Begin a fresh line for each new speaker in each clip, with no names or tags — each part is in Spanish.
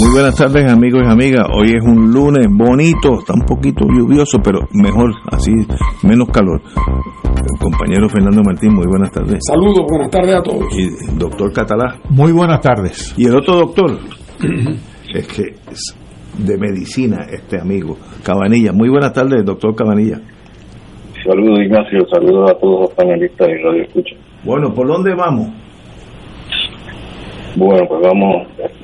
Muy buenas tardes amigos y amigas. Hoy es un lunes bonito, está un poquito lluvioso, pero mejor, así menos calor. El compañero Fernando Martín, muy buenas tardes.
Saludos, buenas tardes a todos.
Y doctor Catalá.
Muy buenas tardes.
Y el otro doctor, es que es de medicina este amigo, Cabanilla. Muy buenas tardes, doctor Cabanilla.
Saludos Ignacio, saludos a todos los panelistas y Radio Escucha.
Bueno, ¿por dónde vamos?
Bueno, pues vamos a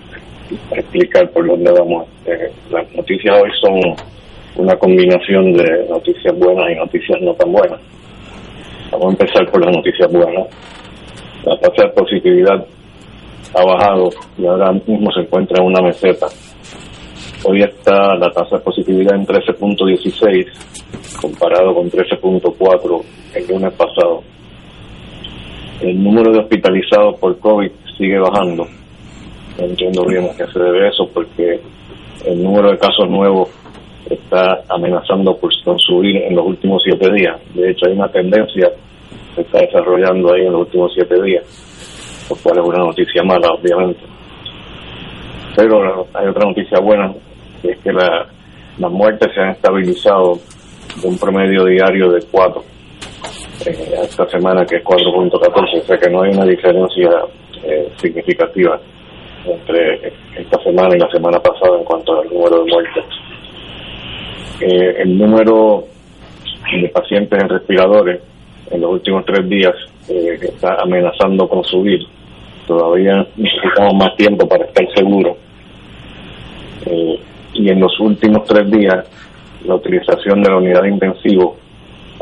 explicar por dónde vamos. Eh, las noticias hoy son una combinación de noticias buenas y noticias no tan buenas. Vamos a empezar por las noticias buenas. La tasa de positividad ha bajado y ahora mismo se encuentra en una meseta. Hoy está la tasa de positividad en 13.16 comparado con 13.4 el lunes pasado. El número de hospitalizados por COVID sigue bajando. No entiendo bien a qué se debe eso porque el número de casos nuevos está amenazando por, subir en los últimos siete días. De hecho, hay una tendencia que está desarrollando ahí en los últimos siete días, lo cual es una noticia mala, obviamente. Pero hay otra noticia buena, que es que la, las muertes se han estabilizado de un promedio diario de 4 eh, esta semana, que es 4.14, o sea que no hay una diferencia eh, significativa entre esta semana y la semana pasada en cuanto al número de muertes. Eh, el número de pacientes en respiradores en los últimos tres días eh, está amenazando con subir. Todavía necesitamos más tiempo para estar seguros. Eh, y en los últimos tres días la utilización de la unidad de intensivo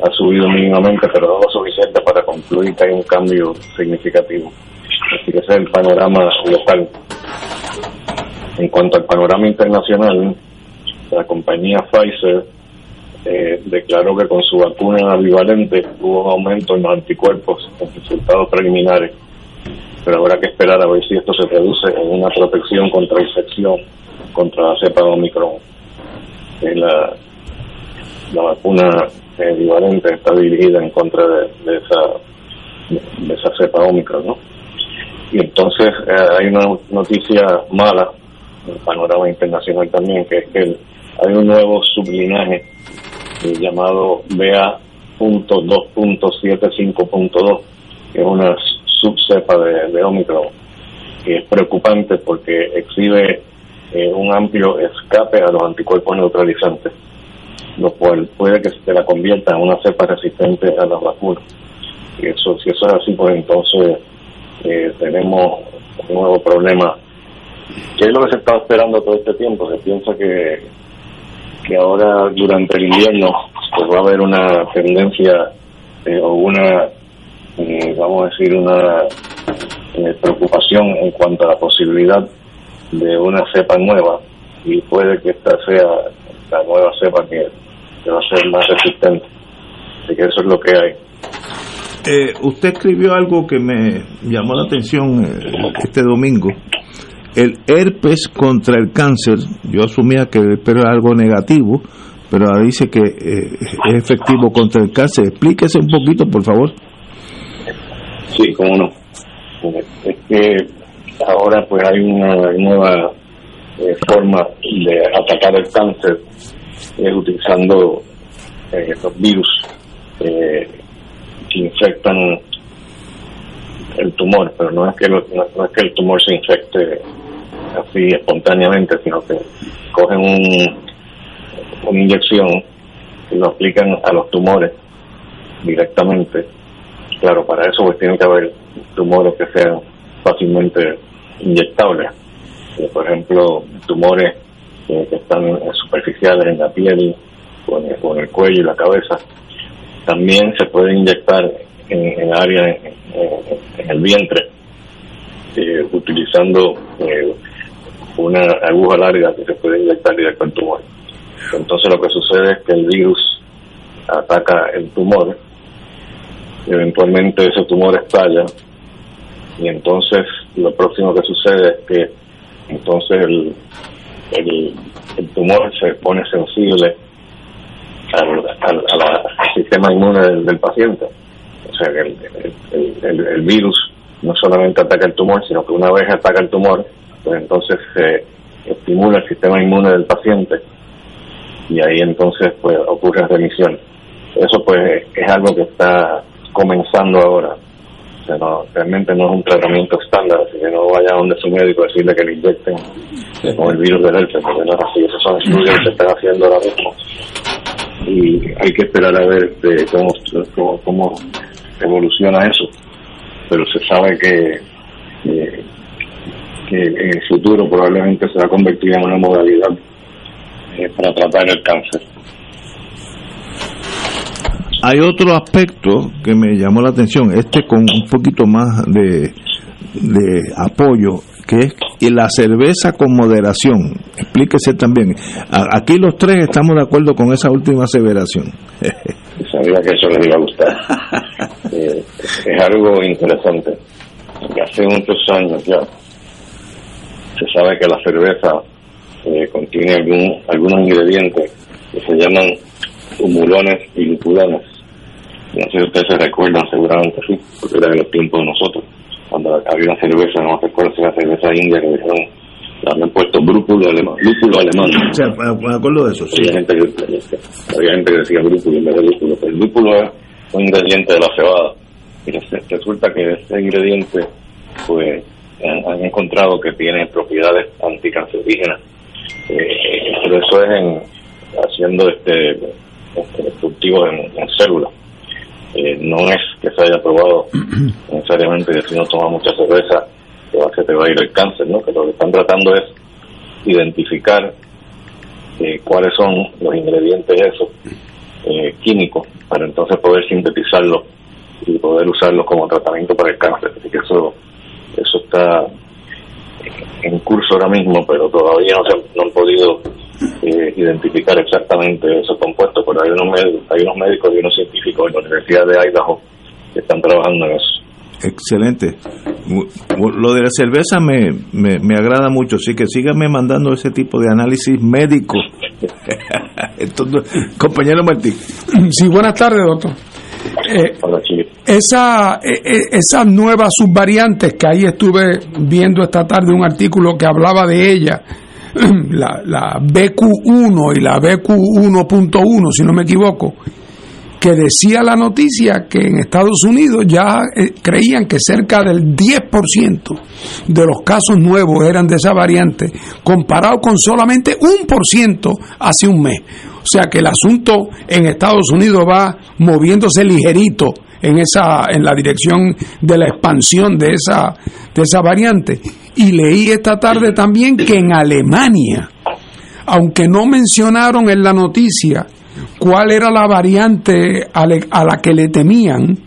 ha subido mínimamente, pero no lo suficiente para concluir que hay un cambio significativo. Así que ese es el panorama local. En cuanto al panorama internacional, la compañía Pfizer eh, declaró que con su vacuna bivalente hubo un aumento en los anticuerpos en resultados preliminares, pero habrá que esperar a ver si esto se reduce en una protección contra infección contra la cepa de Omicron. Eh, la, la vacuna eh, bivalente está dirigida en contra de, de esa de esa cepa Omicron, ¿no? Y entonces eh, hay una noticia mala en el panorama internacional también, que es que hay un nuevo sublinaje eh, llamado BA.2.75.2, que es una subcepa de, de Omicron, y es preocupante porque exhibe eh, un amplio escape a los anticuerpos neutralizantes, lo cual puede que se la convierta en una cepa resistente a las vacunas. Y eso, si eso es así, pues entonces eh, tenemos un nuevo problema. ¿Qué es lo que se estaba esperando todo este tiempo? Se piensa que, que ahora durante el invierno pues va a haber una tendencia eh, o una, eh, vamos a decir, una eh, preocupación en cuanto a la posibilidad de una cepa nueva y puede que esta sea la nueva cepa que, que va a ser más resistente. Así que eso es lo que hay.
Eh, usted escribió algo que me llamó la atención eh, este domingo. El herpes contra el cáncer, yo asumía que el era algo negativo, pero ahora dice que eh, es efectivo contra el cáncer. Explíquese un poquito, por favor.
Sí, cómo no. Es que ahora pues hay una nueva eh, forma de atacar el cáncer eh, utilizando estos virus eh, infectan el tumor, pero no es que lo- no, es que el tumor se infecte así espontáneamente, sino que cogen un, una inyección y lo aplican a los tumores directamente. Claro, para eso pues tiene que haber tumores que sean fácilmente inyectables. Eh, por ejemplo, tumores eh, que están superficiales en la piel o en, el cuello y la cabeza. También se puede inyectar en, en área en, el vientre, eh, utilizando una aguja larga que se puede inyectar directo al tumor. Entonces lo que sucede es que el virus ataca el tumor, eventualmente ese tumor estalla y entonces lo próximo que sucede es que entonces el, el, tumor se pone sensible al, sistema inmune del, paciente. O sea que el, el, virus no solamente ataca el tumor, sino que una vez ataca el tumor, pues entonces se estimula el sistema inmune del paciente y ahí entonces pues ocurre remisión. Eso pues es algo que está comenzando ahora. O sea, no, realmente no es un tratamiento estándar, así que no vaya a donde su médico a decirle que le inyecten con el virus del herpes, porque no es así. Esos son estudios que se están haciendo ahora mismo. Y hay que esperar a ver de cómo, cómo, evoluciona eso. Pero se sabe que, que en el futuro probablemente se va a convertir en una modalidad eh, para tratar el cáncer.
Hay otro aspecto que me llamó la atención, este con un poquito más de, de apoyo, que es la cerveza con moderación. Explíquese también. Aquí los tres estamos de acuerdo con esa última aseveración.
Sabía que eso les iba a gustar. Eh, es algo interesante. Hace muchos años ya se sabe que la cerveza eh, contiene algún, algunos ingredientes que se llaman humulones y lupulones. No sé si ustedes se recuerdan, seguramente sí, porque era de los tiempos de nosotros. Cuando había una cerveza, no me acuerdo si era cerveza india, que dijeron, le habían puesto brúpulo alemán, lúpulo alemán.
Sí, me acuerdo de eso, sí.
Había gente que, había gente que decía brúpulo en vez de lúpulo, pero el lúpulo es un ingrediente de la cebada. Y resulta que ese ingrediente, pues, han encontrado que tiene propiedades anticancerígenas eh, pero eso es en, haciendo este, este cultivos en, células. Eh, no es que se haya probado necesariamente que si no tomas mucha cerveza que te va a ir el cáncer, ¿no? que lo que están tratando es identificar eh, cuáles son los ingredientes esos eh, químicos para entonces poder sintetizarlos y poder usarlos como tratamiento para el cáncer. Así que eso, eso está en curso ahora mismo, pero todavía no, se, no han podido eh, identificar exactamente esos compuestos, pero hay unos, médicos, hay unos médicos y unos científicos en la Universidad de Idaho que están trabajando en eso.
Excelente. Lo de la cerveza me, me, me agrada mucho, así que síganme mandando ese tipo de análisis médico. Entonces, compañero Martín.
Sí, buenas tardes, doctor. Eh, esa, eh, eh, esas nuevas subvariantes que ahí estuve viendo esta tarde un artículo que hablaba de ella, la, la BQ1 y la BQ1.1, si no me equivoco, que decía la noticia que en Estados Unidos ya creían que cerca del 10% de los casos nuevos eran de esa variante, comparado con solamente un por ciento hace un mes. O sea que el asunto en Estados Unidos va moviéndose ligerito en esa en la dirección de la expansión de esa de esa variante. Y leí esta tarde también que en Alemania aunque no mencionaron en la noticia cuál era la variante a, la que le temían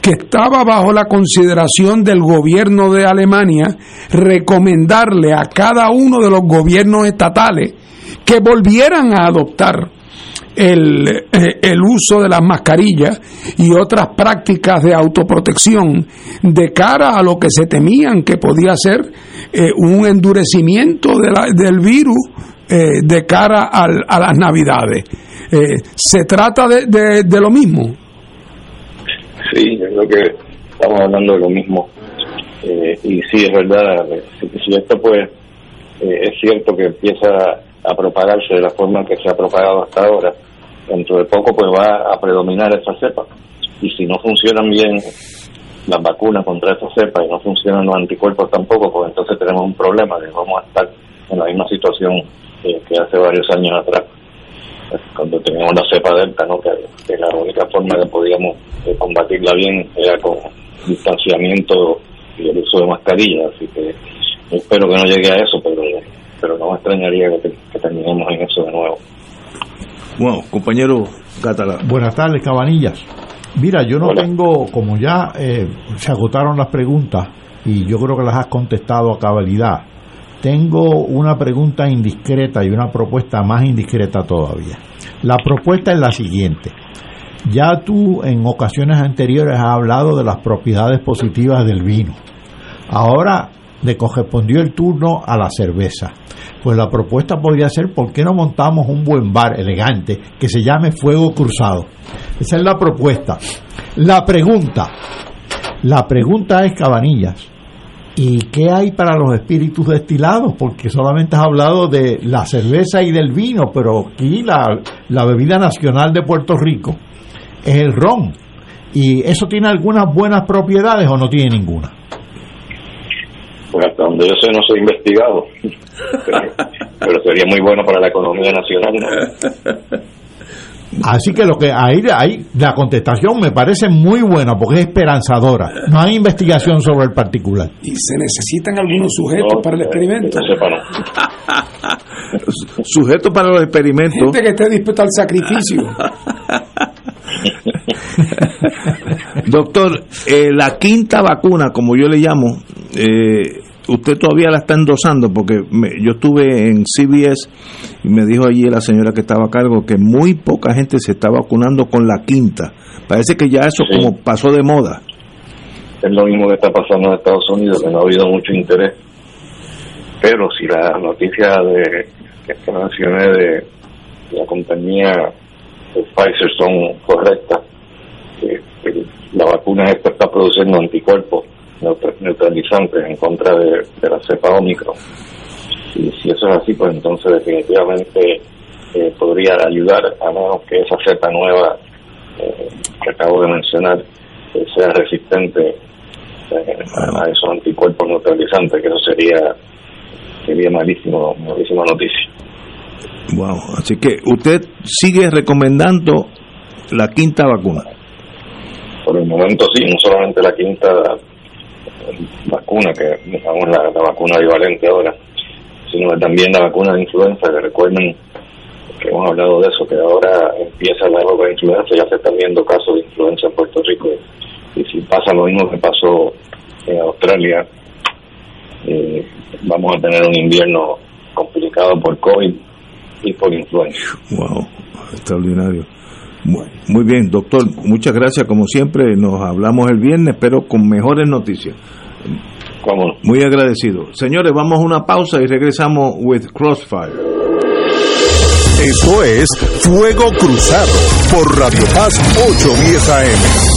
que estaba bajo la consideración del gobierno de Alemania recomendarle a cada uno de los gobiernos estatales que volvieran a adoptar el, eh, el, uso de las mascarillas y otras prácticas de autoprotección de cara a lo que se temían que podía ser eh, un endurecimiento del virus eh, de cara a las navidades. ¿Se trata de, de, lo mismo?
Sí, yo creo que estamos hablando de lo mismo. y sí, es verdad, si esto pues es cierto que empieza a propagarse de la forma que se ha propagado hasta ahora, dentro de poco pues va a predominar esa cepa. Y si no funcionan bien las vacunas contra esa cepa y no funcionan los anticuerpos tampoco, pues entonces tenemos un problema, de vamos a estar en la misma situación que hace varios años atrás. cuando teníamos la cepa delta, ¿no? que, la única forma que podíamos combatirla bien era con distanciamiento y el uso de mascarillas, así que espero que no llegue a eso, pero pero no me extrañaría que, terminemos en eso de nuevo.
Bueno, compañero Catalán.
Buenas tardes, Cabanillas. Mira, yo no tengo, como ya eh, se agotaron las preguntas y yo creo que las has contestado a cabalidad, tengo una pregunta indiscreta y una propuesta más indiscreta todavía. La propuesta es la siguiente. Ya tú en ocasiones anteriores has hablado de las propiedades positivas del vino. Ahora le correspondió el turno a la cerveza. Pues la propuesta podría ser, ¿por qué no montamos un buen bar elegante que se llame Fuego Cruzado? Esa es la propuesta. La pregunta, la pregunta es, Cabanillas, ¿y qué hay para los espíritus destilados? Porque solamente has hablado de la cerveza y del vino, pero aquí la, la bebida nacional de Puerto Rico es el ron. ¿Y eso tiene algunas buenas propiedades o no tiene ninguna?
Pues hasta donde yo sé no soy investigado, pero, sería muy bueno para la economía nacional.
Así que lo que ahí, ahí la contestación me parece muy buena porque es esperanzadora. No hay investigación sobre el particular.
Y se necesitan algunos sujetos para el experimento.
sujetos para los experimentos.
Gente que esté dispuesta al sacrificio.
Doctor, eh, la quinta vacuna, como yo le llamo, eh, usted todavía la está endosando porque yo estuve en CBS y me dijo allí la señora que estaba a cargo que muy poca gente se está vacunando con la quinta. Parece que ya eso como pasó de moda.
Es lo mismo que está pasando en Estados Unidos, que no ha habido mucho interés. Pero si la noticia de que mencioné de la compañía de Pfizer son correctas, la vacuna esta está produciendo anticuerpos neutralizantes en contra de, la cepa Omicron. Y si eso es así, pues entonces definitivamente eh, podría ayudar a menos que esa cepa nueva eh, que acabo de mencionar eh, sea resistente a, esos anticuerpos neutralizantes, que eso sería sería malísimo, malísima noticia.
Wow, así que usted sigue recomendando la quinta vacuna.
Por el momento sí, no solamente la quinta vacuna, que la, la vacuna bivalente ahora, sino también la vacuna de influenza, que recuerden que hemos hablado de eso, que ahora empieza la época de influenza, ya se están viendo casos de influenza en Puerto Rico, y, si pasa lo mismo que pasó en Australia, eh, vamos a tener un invierno complicado por COVID y por influenza.
Wow, extraordinario. Muy bien, doctor, muchas gracias como siempre. Nos hablamos el viernes, pero con mejores noticias. Muy agradecido. Señores, vamos a una pausa y regresamos with Crossfire.
Esto es Fuego Cruzado por Radio Paz 810 AM.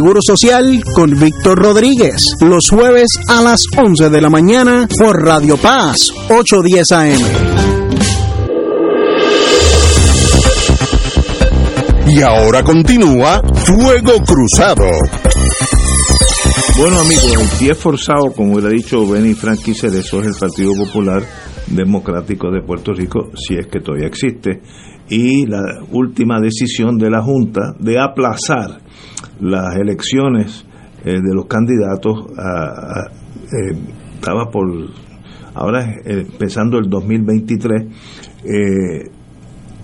Seguro Social con Víctor Rodríguez. Los jueves a las 11 de la mañana por Radio Paz 810 AM.
Y ahora continúa Fuego Cruzado.
Bueno amigos, el pie forzado, como hubiera dicho Benny Frankie Cerezo, es el Partido Popular Democrático de Puerto Rico, si es que todavía existe, y la última decisión de la Junta de aplazar las elecciones eh, de los candidatos eh, estaba por ahora eh, empezando el 2023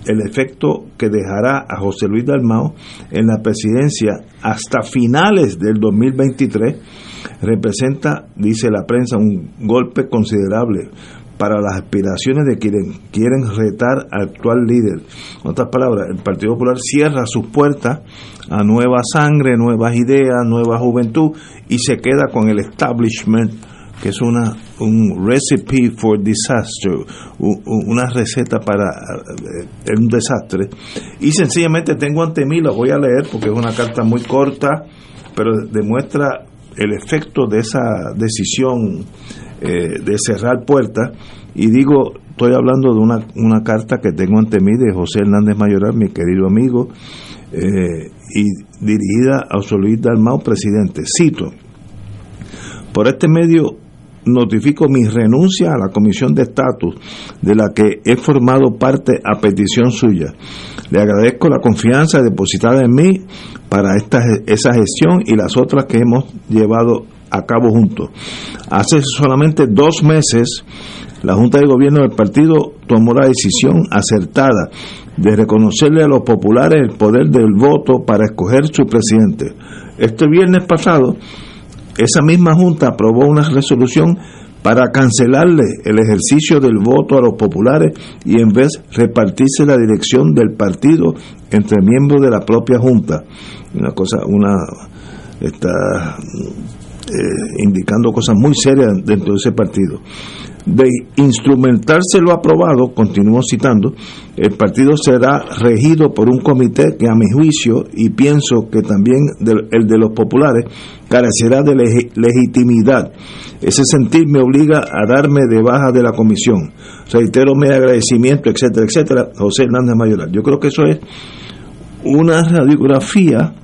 el efecto que dejará a José Luis Dalmao en la presidencia hasta finales del 2023 representa, dice la prensa, un golpe considerable para las aspiraciones de quienes quieren retar al actual líder. En otras palabras, el Partido Popular cierra sus puertas a nueva sangre, nuevas ideas, nueva juventud y se queda con el establishment que es una un recipe for disaster, una receta para eh, un desastre. Y sencillamente tengo ante mí, la voy a leer porque es una carta muy corta, pero demuestra el efecto de esa decisión eh, de cerrar puertas. Y digo, estoy hablando de una, una carta que tengo ante mí de José Hernández Mayoral, mi querido amigo, eh, y dirigida a José Luis Dalmau, presidente. Cito, por este medio notifico mi renuncia a la Comisión de Estatus, de la que he formado parte a petición suya. Le agradezco la confianza depositada en mí para esta, esa gestión y las otras que hemos llevado a cabo juntos. Hace solamente dos meses, la Junta de Gobierno del partido tomó la decisión acertada de reconocerle a los populares el poder del voto para escoger su presidente. Este viernes pasado, esa misma Junta aprobó una resolución para cancelarle el ejercicio del voto a los populares y en vez repartirse la dirección del partido entre miembros de la propia Junta. Una cosa, una está eh, indicando cosas muy serias dentro de ese partido. De instrumentarse lo aprobado, continúo citando, el partido será regido por un comité que a mi juicio, y pienso que también el de los populares, carecerá de legitimidad. Ese sentir me obliga a darme de baja de la comisión. Reitero mi agradecimiento, etcétera, etcétera, José Hernández Mayoral. Yo creo que eso es una radiografía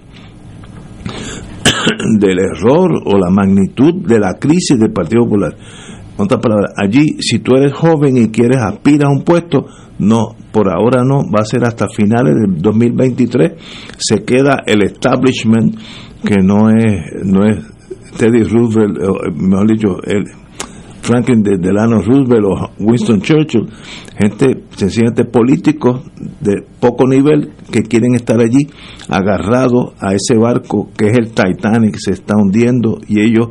del error o la magnitud de la crisis del Partido Popular. En otras palabras, allí, si tú eres joven y quieres aspirar a un puesto, no, por ahora no, va a ser hasta finales del 2023. Se queda el establishment que no es, no es Teddy Roosevelt, mejor dicho, el, Franklin Delano Roosevelt o Winston Churchill, gente sencillamente políticos de poco nivel que quieren estar allí agarrados a ese barco que es el Titanic, se está hundiendo y ellos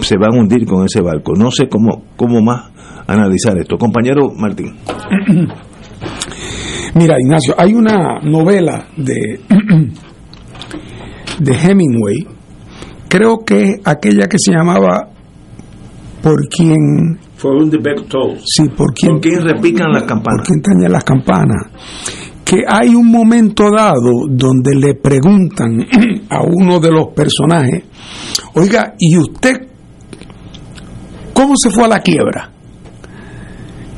se van a hundir con ese barco. No sé cómo, cómo más analizar esto. Compañero Martín.
Mira, Ignacio, hay una novela de, de Hemingway creo que aquella que se llamaba por quien
For un defecto.
sí por quien
¿Por quién repican las campanas?
por quien tañen las campanas que hay un momento dado donde le preguntan a uno de los personajes oiga y usted cómo se fue a la quiebra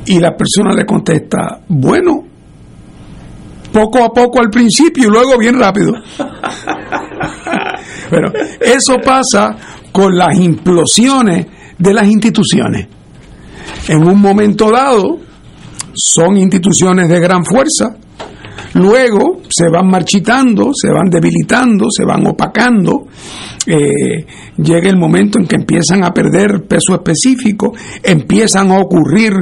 y la persona le contesta bueno poco a poco al principio y luego bien rápido pero eso pasa con las implosiones de las instituciones. En un momento dado son instituciones de gran fuerza, luego se van marchitando, se van debilitando, se van opacando, eh, llega el momento en que empiezan a perder peso específico, empiezan a ocurrir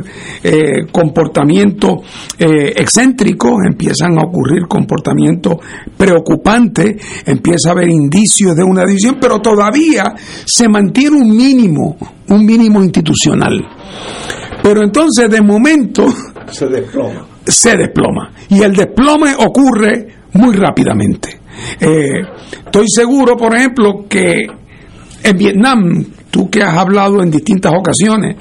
eh, comportamientos eh, excéntricos, empiezan a ocurrir comportamientos preocupantes, empieza a haber indicios de una división, pero todavía se mantiene un mínimo, un mínimo institucional. Pero entonces de momento
Se desploma.
Se desploma. Y el desplome ocurre muy rápidamente. Eh, estoy seguro, por ejemplo, que en Vietnam, tú que has hablado en distintas ocasiones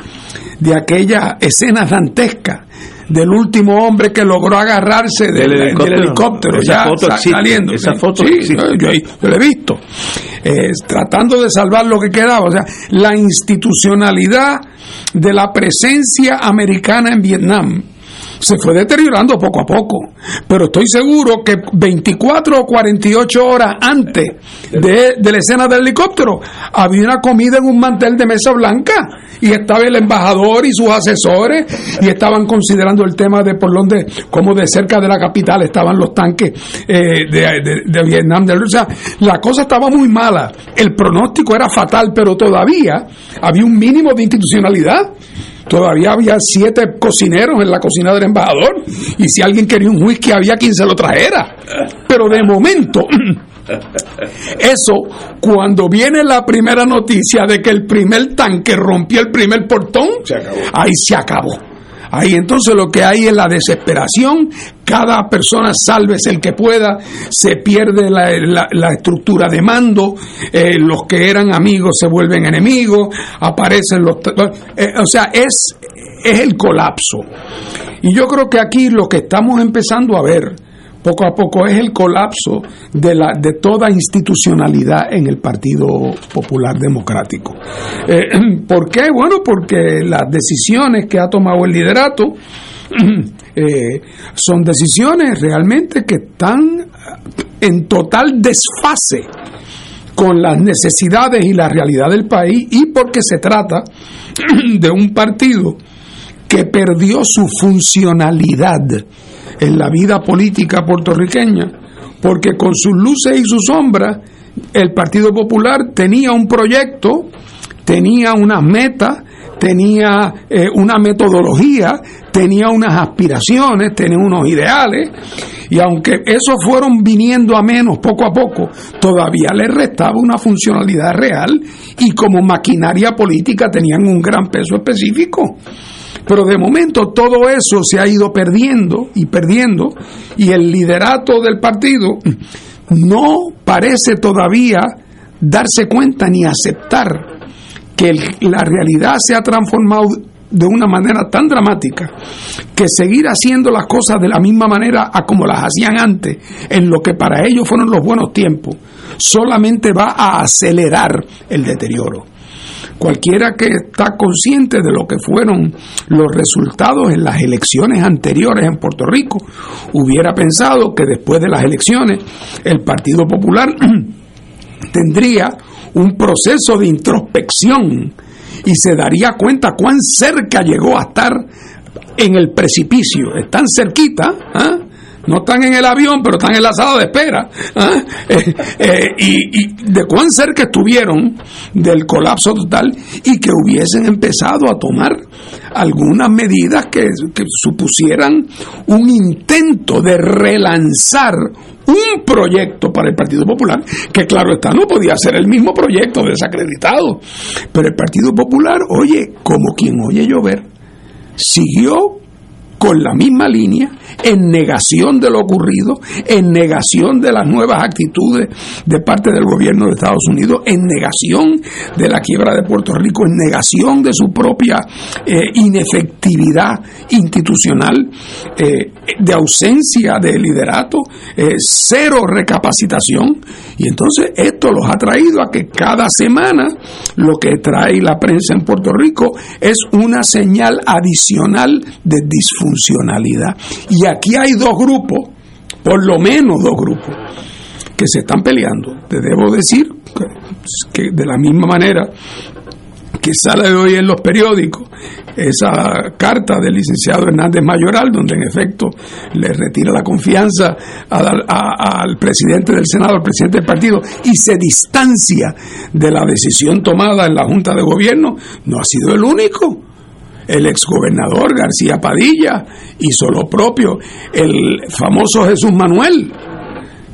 de aquella escena dantesca del último hombre que logró agarrarse del,
helicóptero. Esa
ya
foto existe,
saliendo.
esa foto
sí,
existe.
yo- yo lo he visto. Eh, tratando de salvar lo que quedaba. O sea, la institucionalidad de la presencia americana en Vietnam se fue deteriorando poco a poco. Pero estoy seguro que 24 o 48 horas antes de, de la escena del helicóptero había una comida en un mantel de mesa blanca y estaba el embajador y sus asesores y estaban considerando el tema de por donde, como de cerca de la capital estaban los tanques eh, de, de- de Vietnam. del- O sea, la cosa estaba muy mala. El pronóstico era fatal, pero todavía había un mínimo de institucionalidad. Todavía había siete cocineros en la cocina del embajador y si alguien quería un whisky había quien se lo trajera. Pero de momento, eso, cuando viene la primera noticia de que el primer tanque rompió el primer portón, ahí se acabó. Ahí entonces lo que hay es la desesperación, cada persona sálvese el que pueda, se pierde la, estructura de mando, eh, los que eran amigos se vuelven enemigos, aparecen los... eh, o sea, es, es el colapso. Y yo creo que aquí lo que estamos empezando a ver poco a poco es el colapso de, la, de toda institucionalidad en el Partido Popular Democrático. Eh, ¿Por qué? Bueno, porque las decisiones que ha tomado el liderato eh, son decisiones realmente que están en total desfase con las necesidades y la realidad del país y porque se trata de un partido que perdió su funcionalidad en la vida política puertorriqueña, porque con sus luces y sus sombras, el Partido Popular tenía un proyecto, tenía unas metas, tenía eh, una metodología, tenía unas aspiraciones, tenía unos ideales, y aunque esos fueron viniendo a menos poco a poco, todavía le restaba una funcionalidad real y como maquinaria política tenían un gran peso específico. Pero de momento todo eso se ha ido perdiendo y perdiendo y el liderato del partido no parece todavía darse cuenta ni aceptar que la realidad se ha transformado de una manera tan dramática que seguir haciendo las cosas de la misma manera a como las hacían antes, en lo que para ellos fueron los buenos tiempos, solamente va a acelerar el deterioro. Cualquiera que está consciente de lo que fueron los resultados en las elecciones anteriores en Puerto Rico, hubiera pensado que después de las elecciones el Partido Popular tendría un proceso de introspección y se daría cuenta cuán cerca llegó a estar en el precipicio. Están cerquita, ¿ah? No están en el avión, pero están en la sala de espera. ¿ah? Eh, eh, y, de cuán cerca estuvieron del colapso total y que hubiesen empezado a tomar algunas medidas que, que supusieran un intento de relanzar un proyecto para el Partido Popular, que claro está, no podía ser el mismo proyecto desacreditado, pero el Partido Popular, oye, como quien oye llover, siguió con la misma línea, en negación de lo ocurrido, en negación de las nuevas actitudes de parte del gobierno de Estados Unidos, en negación de la quiebra de Puerto Rico, en negación de su propia eh, inefectividad institucional, eh, de ausencia de liderato, eh, cero recapacitación. Y entonces esto los ha traído a que cada semana lo que trae la prensa en Puerto Rico es una señal adicional de disfuncionalidad. Y aquí hay dos grupos, por lo menos dos grupos, que se están peleando. Te debo decir que de la misma manera que sale hoy en los periódicos esa carta del licenciado Hernández Mayoral, donde en efecto le retira la confianza al presidente del Senado, al presidente del partido, y se distancia de la decisión tomada en la Junta de Gobierno, no ha sido el único el exgobernador García Padilla hizo lo propio, el famoso Jesús Manuel,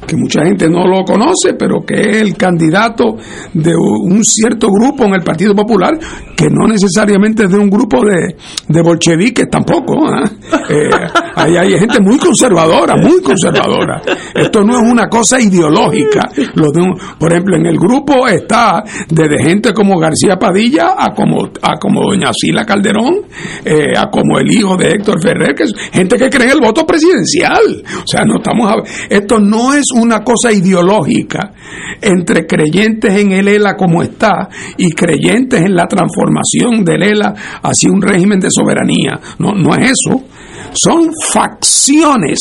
que mucha gente no lo conoce, pero que es el candidato de un cierto grupo en el Partido Popular, que no necesariamente es de un grupo de, de bolcheviques tampoco. ¿ah? Eh, ahí hay gente muy conservadora, muy conservadora. Esto no es una cosa ideológica. Lo de por ejemplo, en el grupo está desde gente como García Padilla a como, a como doña Sila Calderón, eh, a como el hijo de Héctor Ferrer, que es gente que cree en el voto presidencial. O sea, no estamos esto no es una cosa ideológica entre creyentes en el ELA como está y creyentes en la transformación del ELA hacia un régimen de soberanía. No, no es eso son facciones,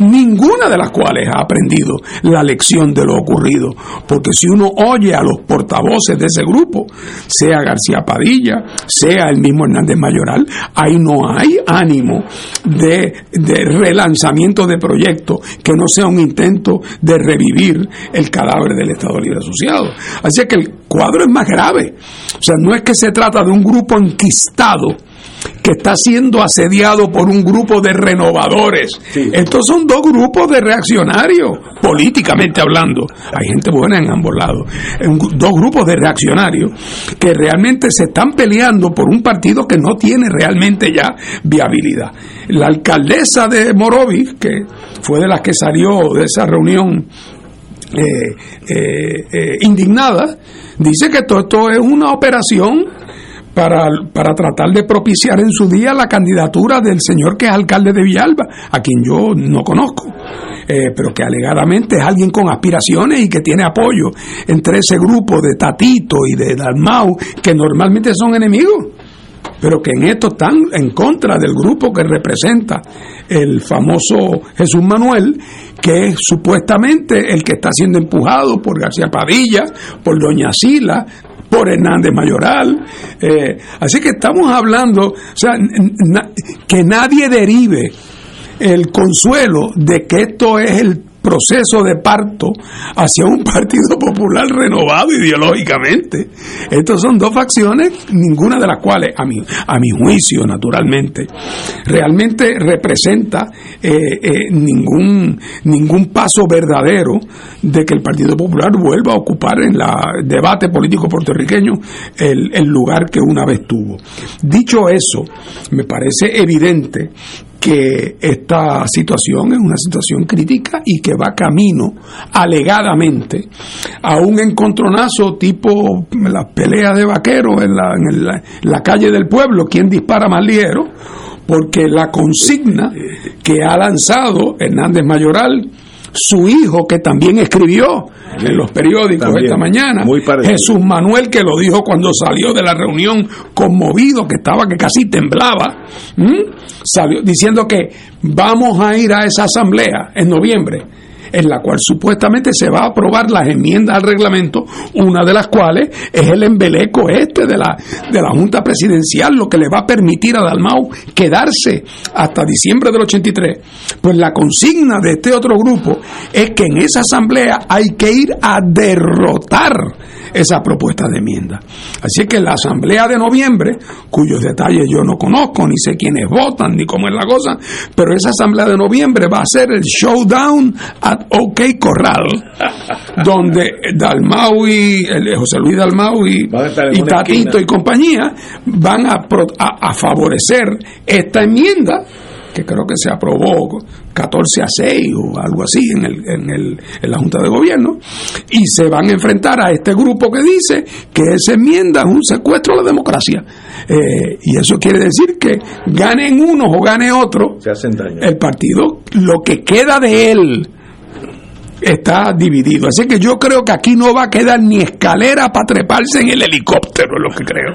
ninguna de las cuales ha aprendido la lección de lo ocurrido. Porque si uno oye a los portavoces de ese grupo, sea García Padilla, sea el mismo Hernández Mayoral, ahí no hay ánimo de, de relanzamiento de proyectos que no sea un intento de revivir el cadáver del Estado Libre Asociado. Así que el cuadro es más grave. O sea, no es que se trata de un grupo enquistado que está siendo asediado por un grupo de renovadores. Estos son dos grupos de reaccionarios, políticamente hablando. Hay gente buena en ambos lados. Dos grupos de reaccionarios que realmente se están peleando por un partido que no tiene realmente ya viabilidad. La alcaldesa de Morovis, que fue de las que salió de esa reunión eh, eh, eh, indignada, dice que todo esto es una operación para, para tratar de propiciar en su día la candidatura del señor que es alcalde de Villalba, a quien yo no conozco, eh, pero que alegadamente es alguien con aspiraciones y que tiene apoyo entre ese grupo de Tatito y de Dalmau, que normalmente son enemigos pero que en esto están en contra del grupo que representa el famoso Jesús Manuel, que es supuestamente el que está siendo empujado por García Padilla, por Doña Sila, por Hernández Mayoral. Eh, así que estamos hablando, o sea, que nadie derive el consuelo de que esto es el proceso de parto hacia un Partido Popular renovado ideológicamente. Estas son dos facciones, ninguna de las cuales, a mi, a mi juicio, naturalmente, realmente representa eh, eh, ningún, ningún paso verdadero de que el Partido Popular vuelva a ocupar en el debate político puertorriqueño el, el lugar que una vez tuvo. Dicho eso, me parece evidente que esta situación es una situación crítica y que va camino, alegadamente, a un encontronazo tipo las peleas de vaqueros en la, calle del pueblo, quién dispara más ligero, porque la consigna que ha lanzado Hernández Mayoral, su hijo que también escribió en los periódicos esta mañana, Jesús Manuel que lo dijo cuando salió de la reunión conmovido, que estaba que casi temblaba, salió diciendo que vamos a ir a esa asamblea en noviembre en la cual supuestamente se va a aprobar las enmiendas al reglamento, una de las cuales es el embeleco este de la, de la Junta Presidencial, lo que le va a permitir a Dalmau quedarse hasta diciembre del 83. Pues la consigna de este otro grupo es que en esa asamblea hay que ir a derrotar esa propuesta de enmienda. Así que la asamblea de noviembre, cuyos detalles yo no conozco, ni sé quiénes votan, ni cómo es la cosa, pero esa asamblea de noviembre va a ser el showdown at OK Corral, donde Dalmau y José Luis Dalmau y, Tatito y compañía van a, a, favorecer esta enmienda que creo que se aprobó 14 a 6 o algo así en, el, en, el, en la Junta de Gobierno, y se van a enfrentar a este grupo que dice que esa enmienda es un secuestro a la democracia. Eh, y eso quiere decir que ganen uno o gane otro,
se hacen daño.
el partido, lo que queda de él, está dividido. Así que yo creo que aquí no va a quedar ni escalera para treparse en el helicóptero, es lo que creo.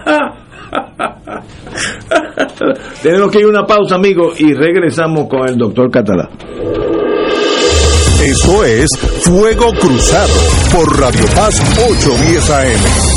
Tenemos que ir a una pausa, amigos, y regresamos con el doctor Catalá.
Eso es Fuego Cruzado por Radio Paz 810 AM.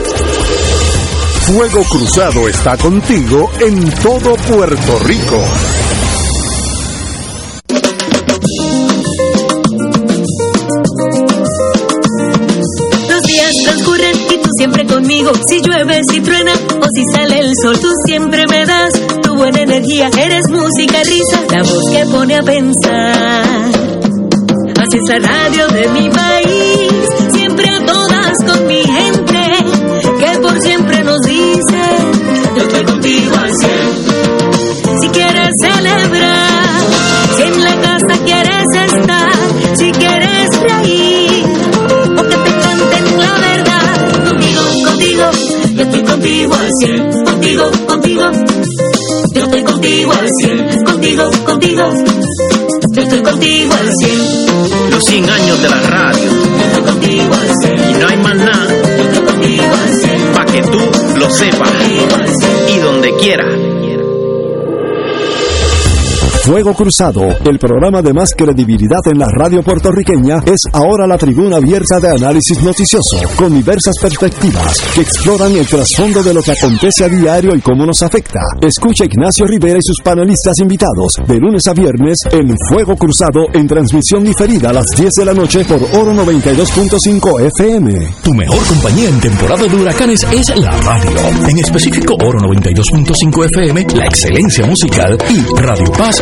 Fuego Cruzado está contigo en todo Puerto Rico.
Los días transcurren y tú siempre conmigo. Si llueve, si truena o si sale el sol, tú siempre me das tu buena energía. Eres música, risa, la voz que pone a pensar. Así es la radio de mi país, siempre a todas con contigo al cien.
Los 100 años de la radio.
Yo estoy contigo al cien.
Y no hay más nada.
Yo estoy contigo al cien.
Pa' que tú lo sepas. Y donde quiera.
Fuego Cruzado, el programa de más credibilidad en la radio puertorriqueña, es ahora la tribuna abierta de análisis noticioso, con diversas perspectivas que exploran el trasfondo de lo que acontece a diario y cómo nos afecta. Escucha Ignacio Rivera y sus panelistas invitados de lunes a viernes en Fuego Cruzado en transmisión diferida a las 10 de la noche por Oro 92.5 FM.
Tu mejor compañía en temporada de huracanes es la radio. En específico Oro 92.5 FM, la excelencia musical y Radio Paz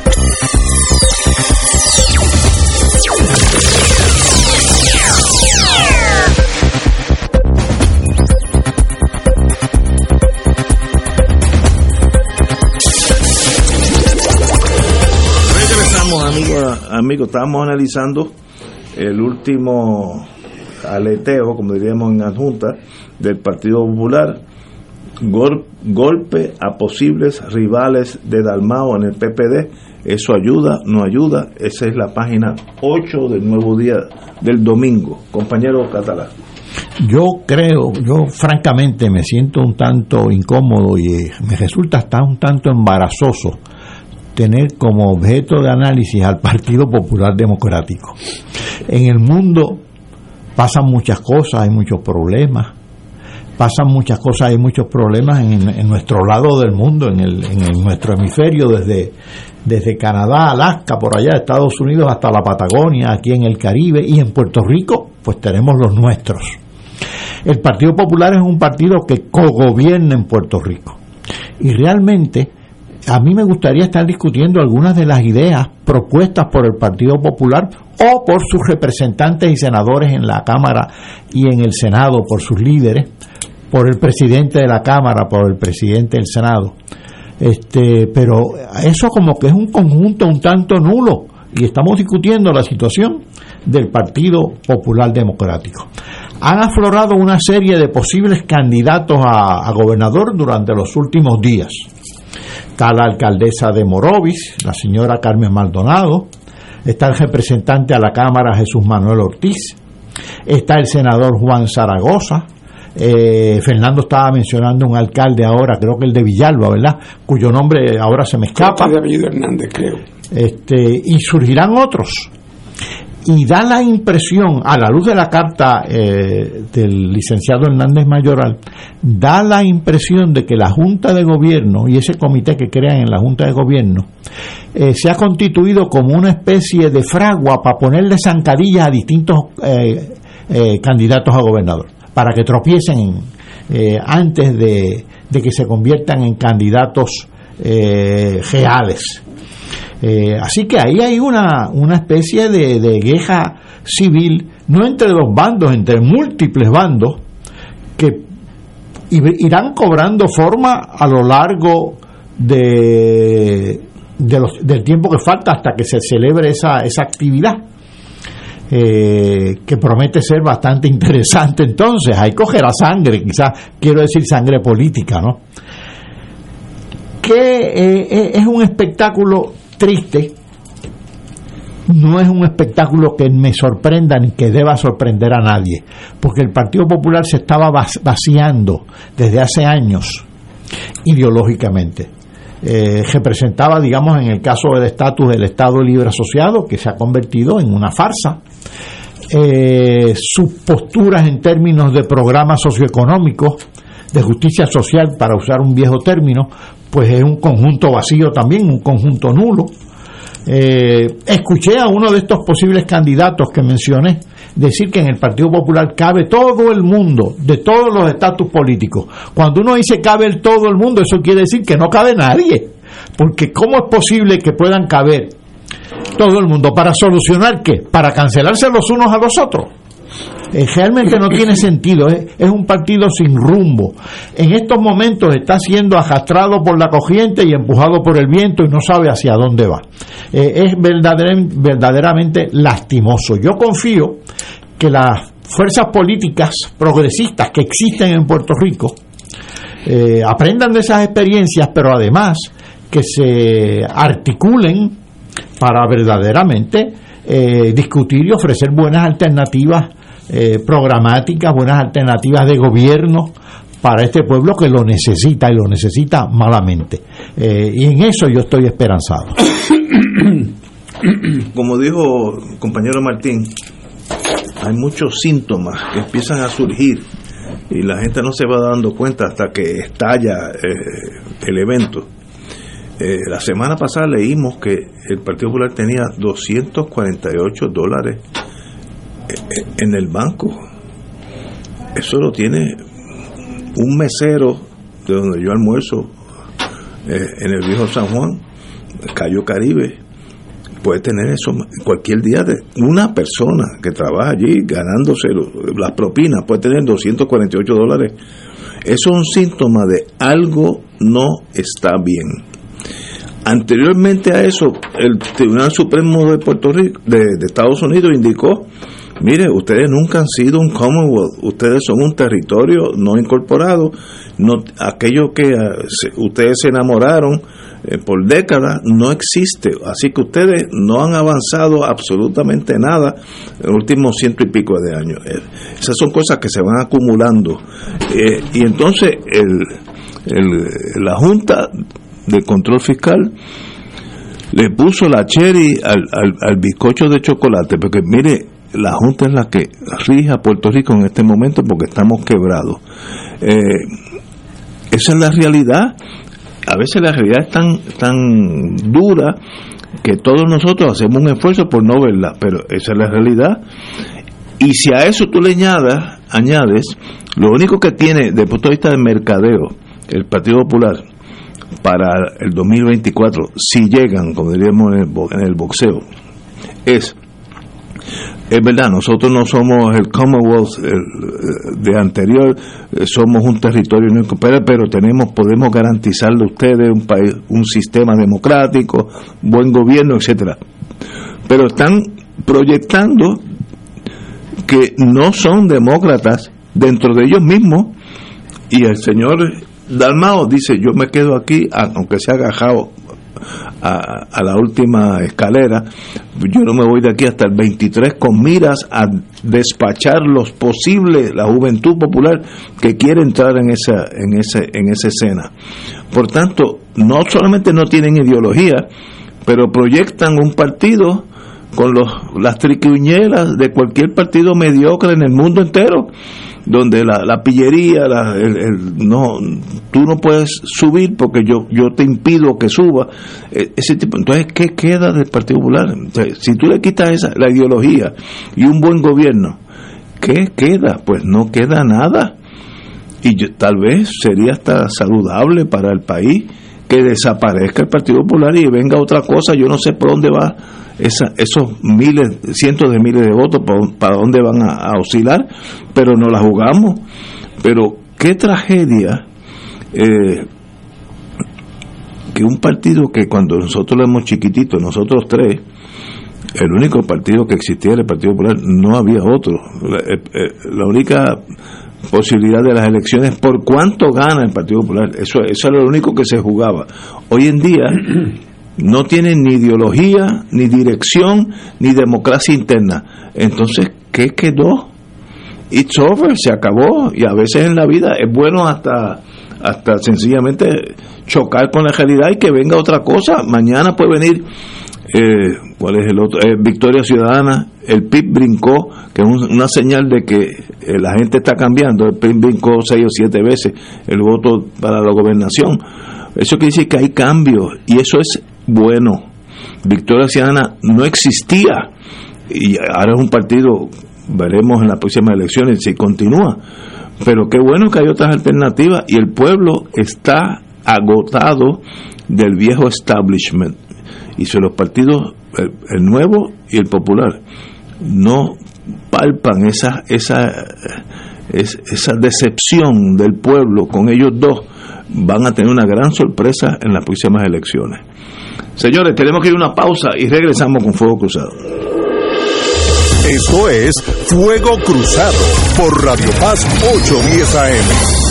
Amigos, estábamos analizando el último aleteo, como diríamos en adjunta, del Partido Popular, gol- golpe a posibles rivales de Dalmao en el PPD. ¿Eso ayuda? ¿No ayuda? Esa es la página 8 del nuevo día del domingo. Compañero catalán.
Yo creo, yo francamente me siento un tanto incómodo y me resulta hasta un tanto embarazoso tener como objeto de análisis al Partido Popular Democrático. En el mundo pasan muchas cosas, hay muchos problemas, pasan muchas cosas, hay muchos problemas en, nuestro lado del mundo, en, el, en nuestro hemisferio, desde, desde Canadá, Alaska, por allá, Estados Unidos, hasta la Patagonia, aquí en el Caribe y en Puerto Rico, pues tenemos los nuestros. El Partido Popular es un partido que cogobierna en Puerto Rico. Y realmente a mí me gustaría estar discutiendo algunas de las ideas propuestas por el Partido Popular o por sus representantes y senadores en la Cámara y en el Senado, por sus líderes, por el presidente de la Cámara, por el presidente del Senado. Este, pero eso como que es un conjunto un tanto nulo y estamos discutiendo la situación del Partido Popular Democrático. Han aflorado una serie de posibles candidatos a, a gobernador durante los últimos días. Está la alcaldesa de Morovis, la señora Carmen Maldonado, está el representante a la Cámara Jesús Manuel Ortiz, está el senador Juan Zaragoza, eh, Fernando estaba mencionando un alcalde ahora, creo que el de Villalba, ¿verdad? Cuyo nombre ahora se me escapa.
De apellido Hernández, creo.
Este, y surgirán otros. Y da la impresión, a la luz de la carta eh, del licenciado Hernández Mayoral, da la impresión de que la Junta de Gobierno y ese comité que crean en la Junta de Gobierno eh, se ha constituido como una especie de fragua para ponerle zancadillas a distintos eh, candidatos a gobernador para que tropiecen antes de, que se conviertan en candidatos reales. Eh, así que ahí hay una, una especie de, de guerra civil, no entre dos bandos, entre múltiples bandos, que irán cobrando forma a lo largo de, del tiempo que falta hasta que se celebre esa, esa actividad. Eh, que promete ser bastante interesante entonces, ahí cogerá sangre, quizás quiero decir sangre política, ¿no? Que eh, es un espectáculo triste, no es un espectáculo que me sorprenda ni que deba sorprender a nadie, porque el Partido Popular se estaba vaciando desde hace años ideológicamente. Eh, representaba, digamos, en el caso del estatus del Estado Libre Asociado, que se ha convertido en una farsa, eh, sus posturas en términos de programas socioeconómicos, de justicia social, para usar un viejo término, pues es un conjunto vacío también, un conjunto nulo. Eh, escuché a uno de estos posibles candidatos que mencioné decir que en el Partido Popular cabe todo el mundo, de todos los estatus políticos. Cuando uno dice cabe el todo el mundo, eso quiere decir que no cabe nadie. Porque ¿cómo es posible que puedan caber todo el mundo. ¿Para solucionar qué? Para cancelarse los unos a los otros. Eh, realmente no tiene sentido, es, un partido sin rumbo. En estos momentos está siendo arrastrado por la corriente y empujado por el viento y no sabe hacia dónde va. Eh, es verdaderamente, lastimoso. Yo confío que las fuerzas políticas progresistas que existen en Puerto Rico eh, aprendan de esas experiencias, pero además que se articulen para verdaderamente eh, discutir y ofrecer buenas alternativas eh, programáticas, buenas alternativas de gobierno para este pueblo que lo necesita y lo necesita malamente. Eh, y en eso yo estoy esperanzado.
Como dijo el compañero Martín, hay muchos síntomas que empiezan a surgir y la gente no se va dando cuenta hasta que estalla el evento eh, la semana pasada leímos que el Partido Popular tenía 248 dólares eh, eh, en el banco. Eso lo tiene un mesero de donde yo almuerzo en el viejo San Juan, Cayo Caribe. Puede tener eso cualquier día de una persona que trabaja allí ganándose las propinas, puede tener 248 dólares. Eso es un síntoma de algo no está bien Anteriormente a eso, el Tribunal Supremo de Puerto Rico, de, Estados Unidos, indicó, mire, ustedes nunca han sido un Commonwealth, ustedes son un territorio no incorporado, no, aquello que eh, ustedes se enamoraron eh, por décadas no existe, así que ustedes no han avanzado absolutamente nada en los últimos ciento y pico de años. Eh, esas son cosas que se van acumulando. y entonces el, la Junta de control fiscal le puso la cherry al, al, bizcocho de chocolate, porque mire, la Junta es la que rige a Puerto Rico en este momento porque estamos quebrados. Eh, esa es la realidad. A veces la realidad es tan, tan dura que todos nosotros hacemos un esfuerzo por no verla, pero esa es la realidad. Y si a eso tú le añadas, añades, lo único que tiene, desde el punto de vista del mercadeo, el Partido Popular, para el 2024, si llegan, como diríamos en el boxeo, es es verdad, nosotros no somos el Commonwealth de anterior, eh, somos un territorio no pero tenemos, podemos garantizarle a ustedes un país, un sistema democrático, buen gobierno, etcétera. Pero están proyectando que no son demócratas dentro de ellos mismos y el señor Dalmao dice yo me quedo aquí aunque se ha agajado a, la última escalera, yo no me voy de aquí hasta el 23 con miras a despachar los posibles, la juventud popular que quiere entrar en esa, en ese, en esa escena. Por tanto, no solamente no tienen ideología, pero proyectan un partido con los, las triquiñelas de cualquier partido mediocre en el mundo entero donde la, la pillería, la, el, no, tú no puedes subir porque yo, yo te impido que suba. E, ese tipo, entonces, ¿qué queda del Partido Popular? si tú le quitas esa, la ideología y un buen gobierno, ¿qué queda? Pues no queda nada. Y tal vez sería hasta saludable para el país que desaparezca el Partido Popular y venga otra cosa. Yo no sé por dónde va esos miles, cientos de miles de votos, para, dónde van a, oscilar, pero no la jugamos. Pero qué tragedia eh, que un partido que cuando nosotros lo hemos chiquitito, nosotros tres, el único partido que existía era el Partido Popular, no había otro. La, eh, eh, la única posibilidad de las elecciones por cuánto gana el Partido Popular. Eso, eso era lo único que se jugaba. Hoy en día no tienen ni ideología, ni dirección, ni democracia interna. Entonces, ¿qué quedó? It's over, se acabó. Y a veces en la vida es bueno hasta, hasta sencillamente chocar con la realidad y que venga otra cosa. Mañana puede venir, eh, ¿cuál es el otro? Eh, Victoria Ciudadana, el PIB brincó, que es una señal de que eh, la gente está cambiando. El PIB brincó seis o siete veces el voto para la gobernación. Eso quiere decir que hay cambios y eso es bueno. Victoria Ciudadana no existía y ahora es un partido, veremos en las próximas elecciones si continúa. Pero qué bueno que hay otras alternativas y el pueblo está agotado del viejo establishment. Y si los partidos, el, nuevo y el popular, no palpan esa, esa, esa decepción del pueblo con ellos dos, van a tener una gran sorpresa en las próximas elecciones. Señores, tenemos que ir a una pausa y regresamos con Fuego Cruzado.
Esto es Fuego Cruzado por Radio Paz 810 AM.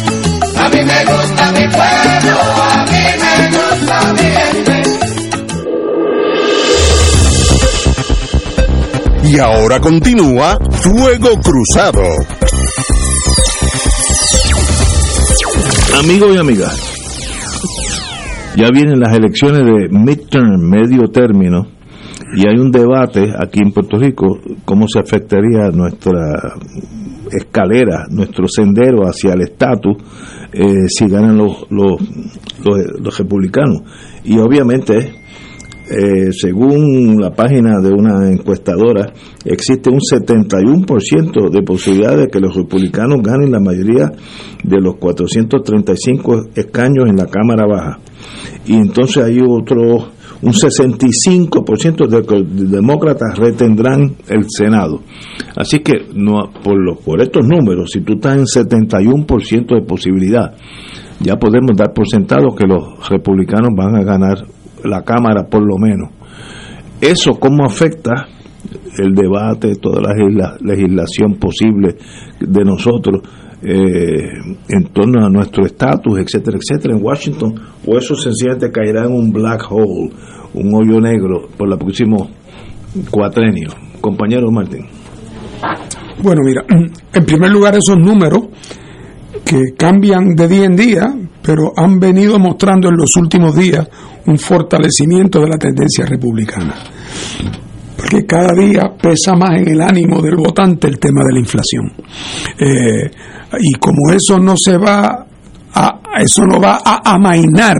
A mí me gusta mi pueblo, a mí me gusta mi gente.
Y ahora continúa Fuego Cruzado.
Amigos y amigas, ya vienen las elecciones de midterm, medio término, y hay un debate aquí en Puerto Rico, cómo se afectaría nuestra escalera, nuestro sendero hacia el estatus eh, si ganan los, los, los, republicanos. Y obviamente, eh, según la página de una encuestadora, existe un 71% de posibilidad de que los republicanos ganen la mayoría de los 435 escaños en la Cámara Baja. Y entonces hay otro un 65% de los demócratas retendrán el Senado. Así que no, por, los, por estos números, si tú estás en 71% de posibilidad, ya podemos dar por sentado que los republicanos van a ganar la Cámara por lo menos. ¿Eso cómo afecta el debate, toda la legislación posible de nosotros? Eh, en torno a nuestro estatus, etcétera, etcétera, en Washington, o eso sencillamente caerá en un black hole, un hoyo negro por el próximo cuatrenio. Compañero Martín.
Bueno, mira, en primer lugar esos números que cambian de día en día, pero han venido mostrando en los últimos días un fortalecimiento de la tendencia republicana. Porque cada día pesa más en el ánimo del votante el tema de la inflación. Eh, y como eso no se va a, eso no va a amainar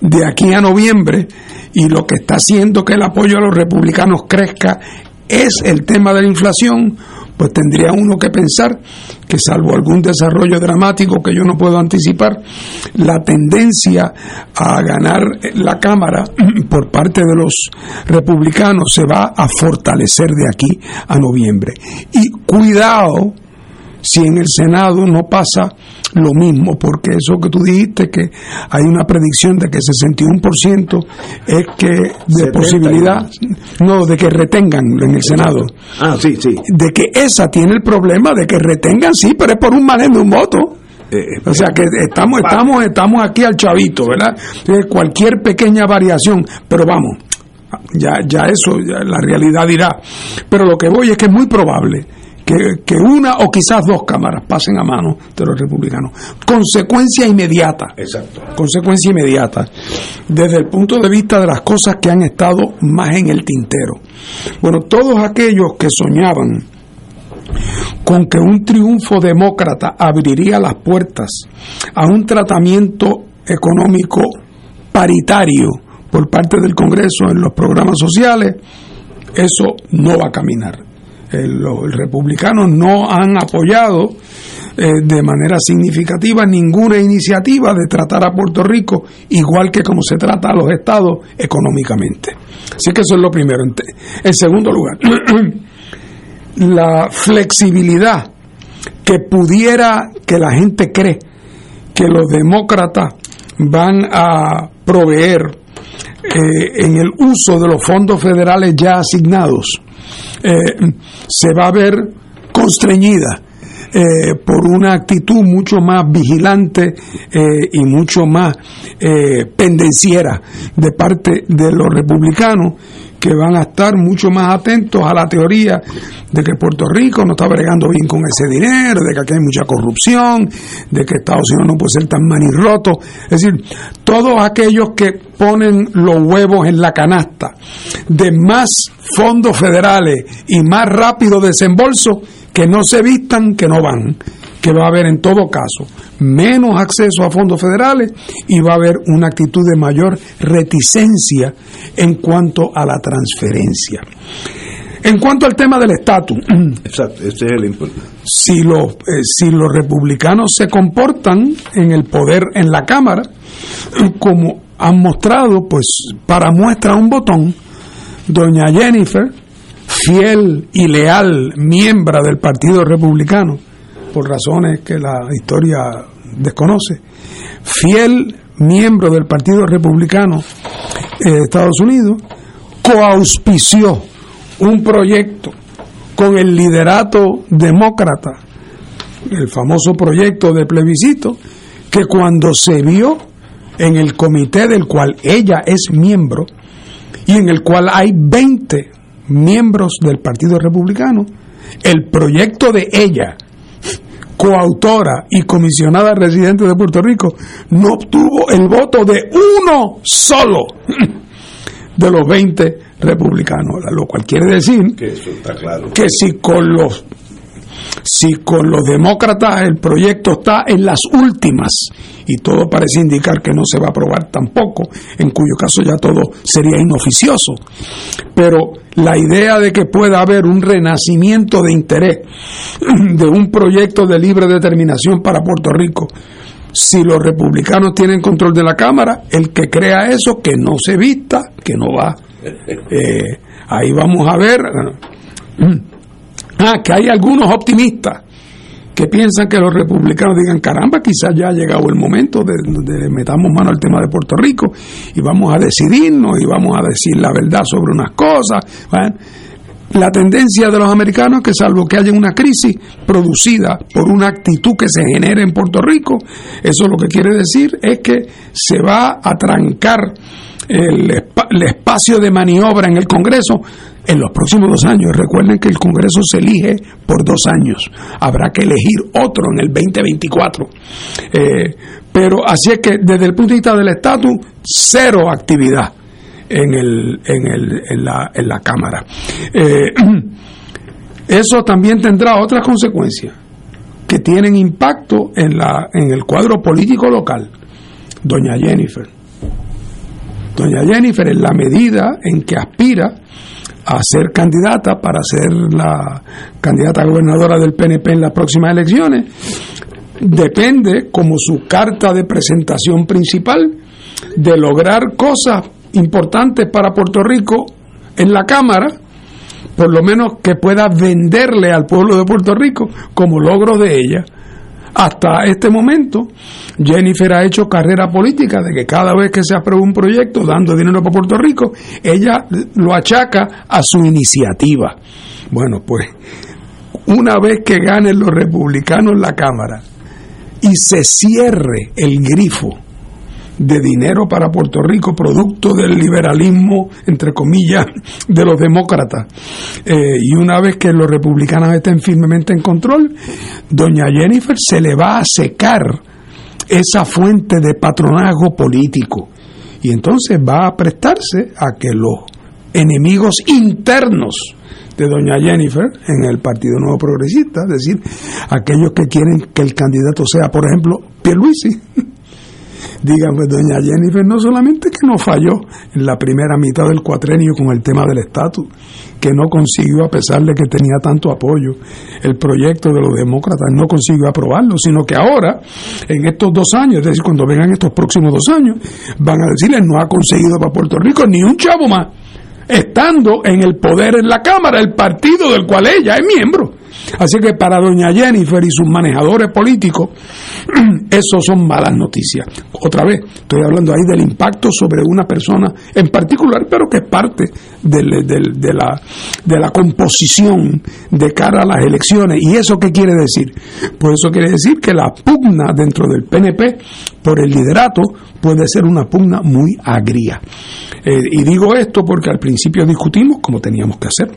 de aquí a noviembre y lo que está haciendo que el apoyo a los republicanos crezca es el tema de la inflación, pues tendría uno que pensar que salvo algún desarrollo dramático que yo no puedo anticipar, la tendencia a ganar la Cámara por parte de los republicanos se va a fortalecer de aquí a noviembre. Y cuidado si en el Senado no pasa lo mismo, porque eso que tú dijiste, que hay una predicción de que 61% es que de posibilidad, no, de que retengan en el Senado.
Ah, sí, sí.
De que esa tiene el problema de que retengan, sí, pero es por un manejo de un voto. Eh, eh, o sea que estamos, estamos, estamos aquí al chavito, ¿verdad? cualquier pequeña variación, pero vamos, ya, ya eso, la realidad dirá. Pero lo que voy es que es muy probable que, una o quizás dos cámaras pasen a mano de los republicanos. Consecuencia inmediata.
Exacto.
Consecuencia inmediata. Desde el punto de vista de las cosas que han estado más en el tintero. Bueno, todos aquellos que soñaban con que un triunfo demócrata abriría las puertas a un tratamiento económico paritario por parte del Congreso en los programas sociales, eso no va a caminar los republicanos no han apoyado eh, de manera significativa ninguna iniciativa de tratar a Puerto Rico igual que como se trata a los estados económicamente. Así que eso es lo primero. En segundo lugar, la flexibilidad que pudiera, que la gente cree que los demócratas van a proveer eh, en el uso de los fondos federales ya asignados eh, se va a ver constreñida eh, por una actitud mucho más vigilante eh, y mucho más pendenciera de parte de los republicanos que van a estar mucho más atentos a la teoría de que Puerto Rico no está bregando bien con ese dinero, de que aquí hay mucha corrupción, de que Estados Unidos no puede ser tan manirroto. Es decir, todos aquellos que ponen los huevos en la canasta de más fondos federales y más rápido desembolso, que no se vistan, que no van que va a haber en todo caso menos acceso a fondos federales y va a haber una actitud de mayor reticencia en cuanto a la transferencia. En cuanto al tema del estatus, si los, eh, si los republicanos se comportan en el poder en la Cámara, como han mostrado, pues para muestra un botón, doña Jennifer, fiel y leal miembro del Partido Republicano, por razones que la historia desconoce, fiel miembro del Partido Republicano eh, de Estados Unidos, coauspició un proyecto con el liderato demócrata, el famoso proyecto de plebiscito, que cuando se vio en el comité del cual ella es miembro y en el cual hay 20 miembros del Partido Republicano, el proyecto de ella coautora y comisionada residente de Puerto Rico, no obtuvo el voto de uno solo de los 20 republicanos, lo cual quiere decir
que, claro.
que si con los si con los demócratas el proyecto está en las últimas y todo parece indicar que no se va a aprobar tampoco, en cuyo caso ya todo sería inoficioso. Pero la idea de que pueda haber un renacimiento de interés de un proyecto de libre determinación para Puerto Rico, si los republicanos tienen control de la Cámara, el que crea eso, que no se vista, que no va. Eh, ahí vamos a ver. Ah, que hay algunos optimistas que piensan que los republicanos digan, caramba, quizás ya ha llegado el momento de, de, metamos mano al tema de Puerto Rico y vamos a decidirnos y vamos a decir la verdad sobre unas cosas. La tendencia de los americanos es que salvo que haya una crisis producida por una actitud que se genere en Puerto Rico, eso lo que quiere decir es que se va a trancar el, el espacio de maniobra en el Congreso en los próximos dos años. Recuerden que el Congreso se elige por dos años. Habrá que elegir otro en el 2024. Eh, pero así es que desde el punto de vista del estatus, cero actividad en, el, en, el, en, la, en la Cámara. Eh, eso también tendrá otras consecuencias que tienen impacto en, la, en el cuadro político local. Doña Jennifer. Doña Jennifer, en la medida en que aspira a ser candidata para ser la candidata gobernadora del PNP en las próximas elecciones, depende como su carta de presentación principal de lograr cosas importantes para Puerto Rico en la Cámara, por lo menos que pueda venderle al pueblo de Puerto Rico como logro de ella. Hasta este momento, Jennifer ha hecho carrera política de que cada vez que se aprueba un proyecto dando dinero para Puerto Rico, ella lo achaca a su iniciativa. Bueno, pues una vez que ganen los republicanos la Cámara y se cierre el grifo de dinero para Puerto Rico, producto del liberalismo, entre comillas, de los demócratas. Eh, y una vez que los republicanos estén firmemente en control, doña Jennifer se le va a secar esa fuente de patronazgo político. Y entonces va a prestarse a que los enemigos internos de doña Jennifer en el Partido Nuevo Progresista, es decir, aquellos que quieren que el candidato sea, por ejemplo, Pierluisi, digan, pues doña Jennifer no solamente que no falló en la primera mitad del cuatrenio con el tema del estatus, que no consiguió, a pesar de que tenía tanto apoyo, el proyecto de los demócratas no consiguió aprobarlo, sino que ahora, en estos dos años, es decir, cuando vengan estos próximos dos años, van a decirle, no ha conseguido para Puerto Rico ni un chavo más, estando en el poder en la Cámara, el partido del cual ella es miembro. Así que para doña Jennifer y sus manejadores políticos, esos son malas noticias. Otra vez, estoy hablando ahí del impacto sobre una persona en particular, pero que es parte de la composición de cara a las elecciones. ¿Y eso qué quiere decir? Pues eso quiere decir que la pugna dentro del PNP por el liderato puede ser una pugna muy agria. Eh, y digo esto porque al principio discutimos, como teníamos que hacer,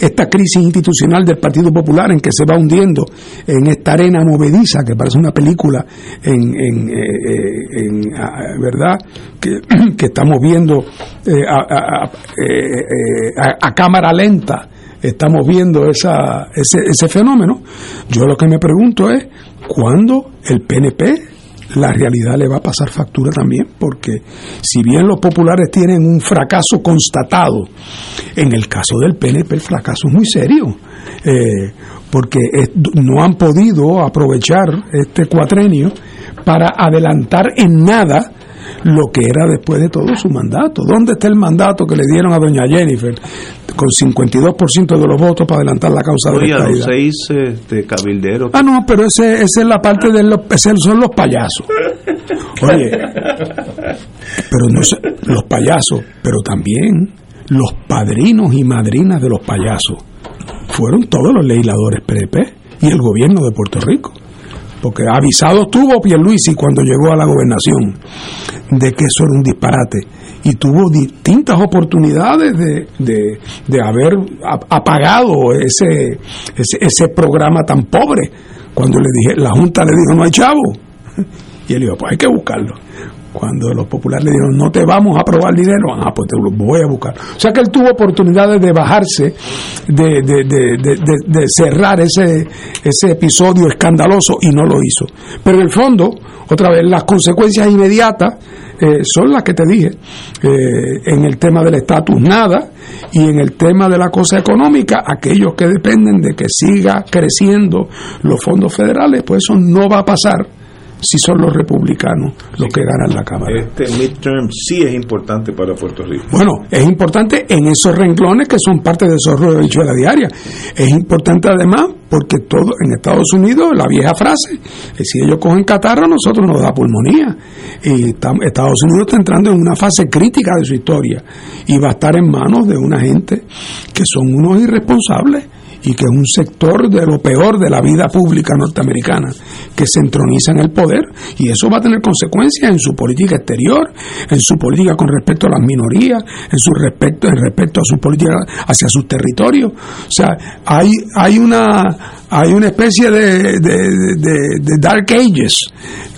esta crisis institucional del Partido Popular en que se va hundiendo en esta arena movediza que parece una película en, en, eh, eh, en, verdad que, que estamos viendo eh, a cámara lenta estamos viendo esa, ese, ese fenómeno. Yo lo que me pregunto es ¿cuándo el PNP la realidad le va a pasar factura también, porque si bien los populares tienen un fracaso constatado, en el caso del PNP el fracaso es muy serio, eh, porque no han podido aprovechar este cuatrenio para adelantar en nada lo que era después de todo su mandato. ¿Dónde está el mandato que le dieron a doña Jennifer con 52% de los votos para adelantar la causa de
Oye,
la
a los seis este, cabilderos.
Ah, no, pero ese, esa es la parte de los, son los payasos. Oye, pero no sé, los payasos, pero también los padrinos y madrinas de los payasos fueron todos los legisladores PDP y el gobierno de Puerto Rico. Porque avisado estuvo Pierluisi cuando llegó a la gobernación de que eso era un disparate y tuvo distintas oportunidades de, de, de haber ap- apagado ese, ese, ese programa tan pobre. Cuando le dije, la Junta le dijo, no hay chavo. Y él dijo, pues hay que buscarlo. Cuando los populares le dijeron, no te vamos a aprobar dinero, ah, pues te lo voy a buscar. O sea que él tuvo oportunidades de bajarse, de, de, de, de, cerrar ese, ese episodio escandaloso y no lo hizo. Pero en el fondo, otra vez, las consecuencias inmediatas eh, son las que te dije. Eh, en el tema del estatus, nada. Y en el tema de la cosa económica, aquellos que dependen de que siga creciendo los fondos federales, pues eso no va a pasar si son los republicanos los que ganan la Cámara.
Este midterm sí es importante para Puerto Rico.
Bueno, es importante en esos renglones que son parte de esos rollos de la diaria. Es importante además porque todo en Estados Unidos, la vieja frase, eh, si ellos cogen catarro, nosotros nos da pulmonía. Y Estados Unidos está entrando en una fase crítica de su historia y va a estar en manos de una gente que son unos irresponsables y que es un sector de lo peor de la vida pública norteamericana que se entroniza en el poder y eso va a tener consecuencias en su política exterior, en su política con respecto a las minorías, en su respecto en respecto a su política hacia sus territorios. O sea, hay hay una hay una especie de, dark ages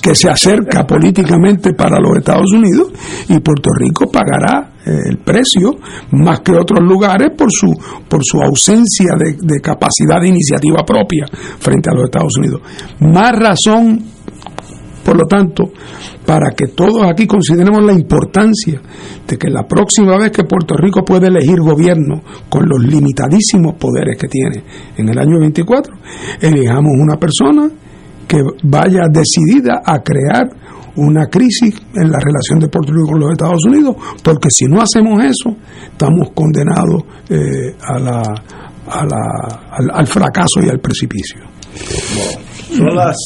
que se acerca políticamente para los Estados Unidos y Puerto Rico pagará eh, el precio más que otros lugares por su por su ausencia de, de capacidad de iniciativa propia frente a los Estados Unidos. Más razón, por lo tanto, para que todos aquí consideremos la importancia de que la próxima vez que Puerto Rico puede elegir gobierno con los limitadísimos poderes que tiene en el año 24, elijamos una persona que vaya decidida a crear una crisis en la relación de Puerto Rico con los Estados Unidos, porque si no hacemos eso, estamos condenados eh, a la, al, al fracaso y al precipicio.
Son las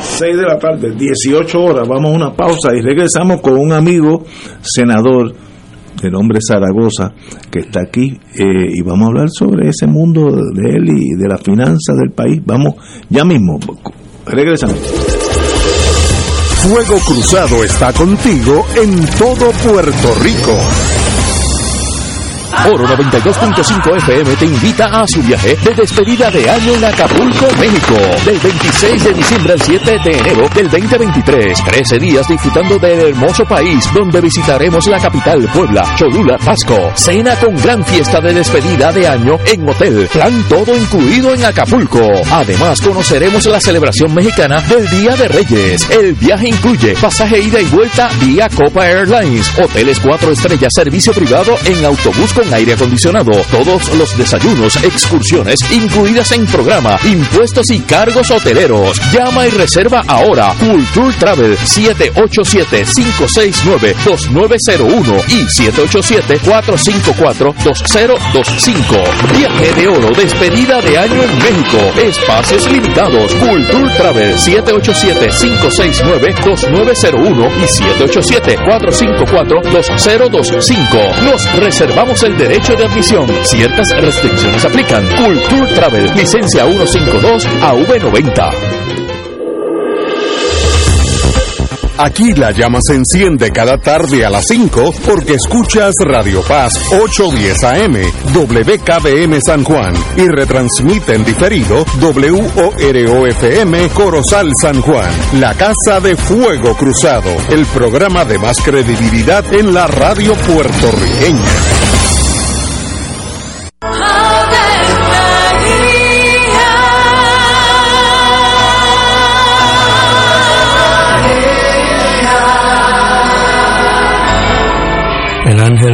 6 de la tarde, 18 horas. Vamos a una pausa y regresamos con un amigo senador de nombre Zaragoza que está aquí eh, y vamos a hablar sobre ese mundo de él y de la finanza del país. Vamos ya mismo. Regresamos.
Fuego Cruzado está contigo en todo Puerto Rico.
Oro 92.5 FM te invita a su viaje de despedida de año en Acapulco, México. Del 26 de diciembre al 7 de enero del 2023. 13 días disfrutando del hermoso país donde visitaremos la capital, Puebla, Cholula, Pasco. Cena con gran fiesta de despedida de año en hotel. Plan todo incluido en Acapulco. Además conoceremos la celebración mexicana del Día de Reyes. El viaje incluye pasaje ida y vuelta vía Copa Airlines, hoteles 4 estrellas, servicio privado en autobús con aire acondicionado, todos los desayunos, excursiones incluidas en programa, impuestos y cargos hoteleros. Llama y reserva ahora. Culture Travel 787-569-2901 y 787-454-2025. Viaje de oro, despedida de año en México. Espacios limitados. Culture Travel 787-569-2901 y 787-454-2025. Nos reservamos el derecho de admisión. Ciertas restricciones aplican. Culture Travel, licencia 152 AV90.
Aquí la llama se enciende cada tarde a las 5 porque escuchas Radio Paz 810 AM, WKBM San Juan y retransmite en diferido WOROFM Corozal San Juan, la Casa de Fuego Cruzado, el programa de más credibilidad en la radio puertorriqueña.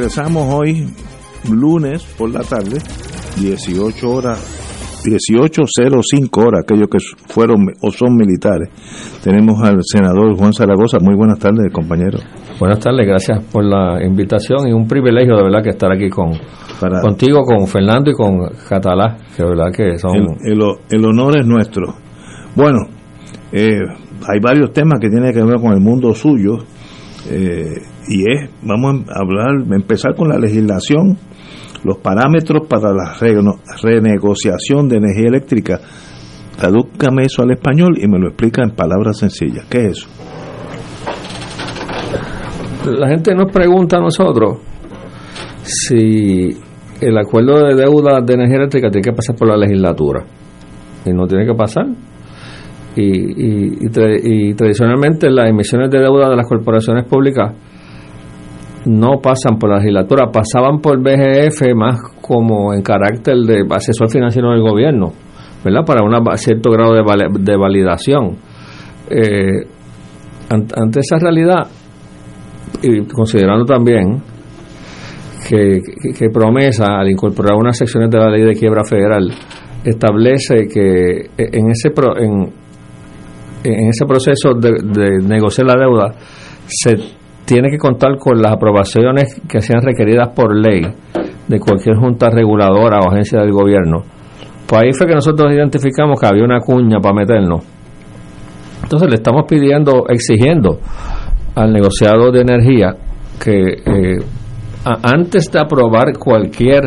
Regresamos hoy lunes por la tarde 18 horas 18.05 horas aquellos que fueron o son militares. Tenemos al senador Juan Zaragoza. Muy buenas tardes compañero.
Buenas tardes gracias por la invitación y un privilegio de verdad que estar aquí con contigo con Fernando y con Catalá que de verdad que son
el, el, el honor es nuestro. Bueno eh, hay varios temas que tienen que ver con el mundo suyo. Eh, y es, vamos a hablar, empezar con la legislación, los parámetros para la renegociación de energía eléctrica. Tradúcame eso al español y me lo explica en palabras sencillas. ¿Qué es eso?
La gente nos pregunta a nosotros si el acuerdo de deuda de energía eléctrica tiene que pasar por la legislatura. Y no tiene que pasar. Y, y, tradicionalmente las emisiones de deuda de las corporaciones públicas no pasan por la legislatura, pasaban por BGF más como en carácter de asesor financiero del gobierno, ¿verdad? Para un cierto grado de, validación. Eh, ante esa realidad, y considerando también que, promesa al incorporar unas secciones de la ley de quiebra federal establece que en ese en, en ese proceso de, de negociar la deuda se tiene que contar con las aprobaciones que sean requeridas por ley de cualquier junta reguladora o agencia del gobierno Pues ahí fue que nosotros identificamos que había una cuña para meternos. Entonces le estamos pidiendo, exigiendo al negociado de energía que eh, antes de aprobar cualquier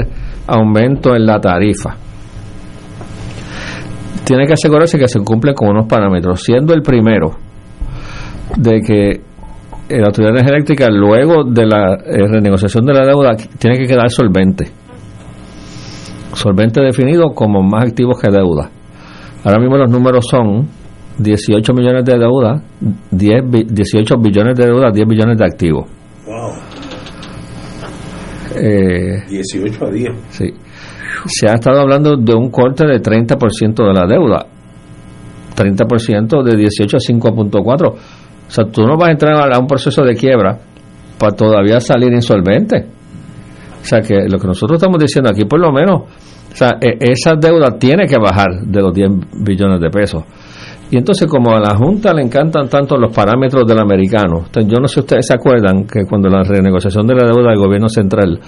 aumento en la tarifa, tiene que asegurarse que se cumple con unos parámetros, siendo el primero de que la Autoridad de Energía Eléctrica, luego de la eh, renegociación de la deuda, tiene que quedar solvente. Solvente definido como más activos que deuda. Ahora mismo los números son 18 millones de deuda, 10, 18 billones de deuda, 10 billones de activos.
Wow.
Eh,
18 a 10.
Sí. Se ha estado hablando de un corte de 30% de la deuda. 30% de 18 a 5.4. O sea, tú no vas a entrar a un proceso de quiebra para todavía salir insolvente. O sea, que lo que nosotros estamos diciendo aquí, por lo menos, o sea, e, esa deuda tiene que bajar de los 10 billones de pesos. Y entonces, como a la Junta le encantan tanto los parámetros del americano, yo no sé si ustedes se acuerdan que cuando la renegociación de la deuda del gobierno central,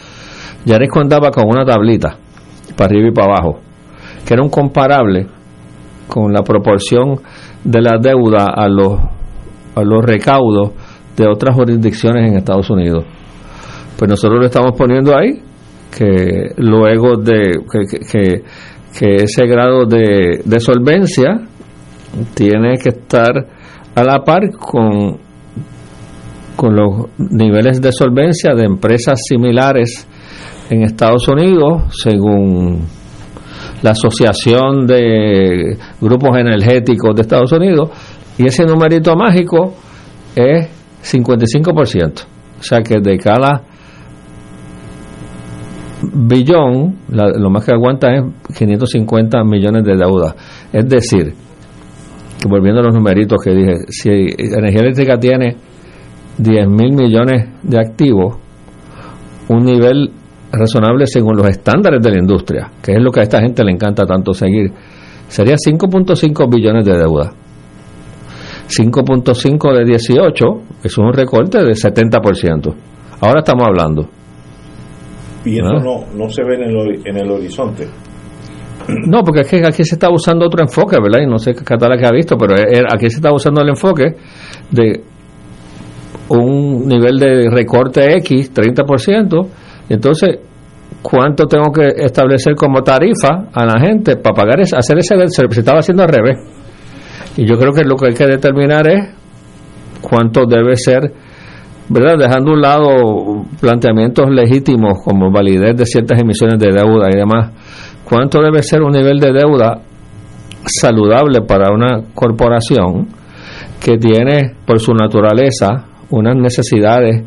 Yaresco andaba con una tablita para arriba y para abajo, que era un comparable con la proporción de la deuda a los, los recaudos de otras jurisdicciones en Estados Unidos. Pues nosotros lo estamos poniendo ahí, que luego de que, que, ese grado de, de solvencia tiene que estar a la par con, con los niveles de solvencia de empresas similares en Estados Unidos, según la Asociación de Grupos Energéticos de Estados Unidos, y ese numerito mágico es 55%. O sea que de cada billón, lo más que aguanta es 550 millones de deuda. Es decir, volviendo a los numeritos que dije, si Energía Eléctrica tiene 10 mil millones de activos, un nivel razonable según los estándares de la industria, que es lo que a esta gente le encanta tanto seguir, sería 5.5 billones de deuda. 5.5 de 18 es un recorte de 70%. Ahora estamos hablando.
Y eso no, no se ve en el, en el horizonte.
No, porque es que aquí se está usando otro enfoque, ¿verdad? Y no sé qué Catala que ha visto, pero aquí se está usando el enfoque de un nivel de recorte X, 30%, entonces, ¿cuánto tengo que establecer como tarifa a la gente para pagar ese, hacer ese, se estaba haciendo al revés? Y yo creo que lo que hay que determinar es cuánto debe ser, ¿verdad? Dejando a un lado planteamientos legítimos como validez de ciertas emisiones de deuda y demás, cuánto debe ser un nivel de deuda saludable para una corporación que tiene por su naturaleza unas necesidades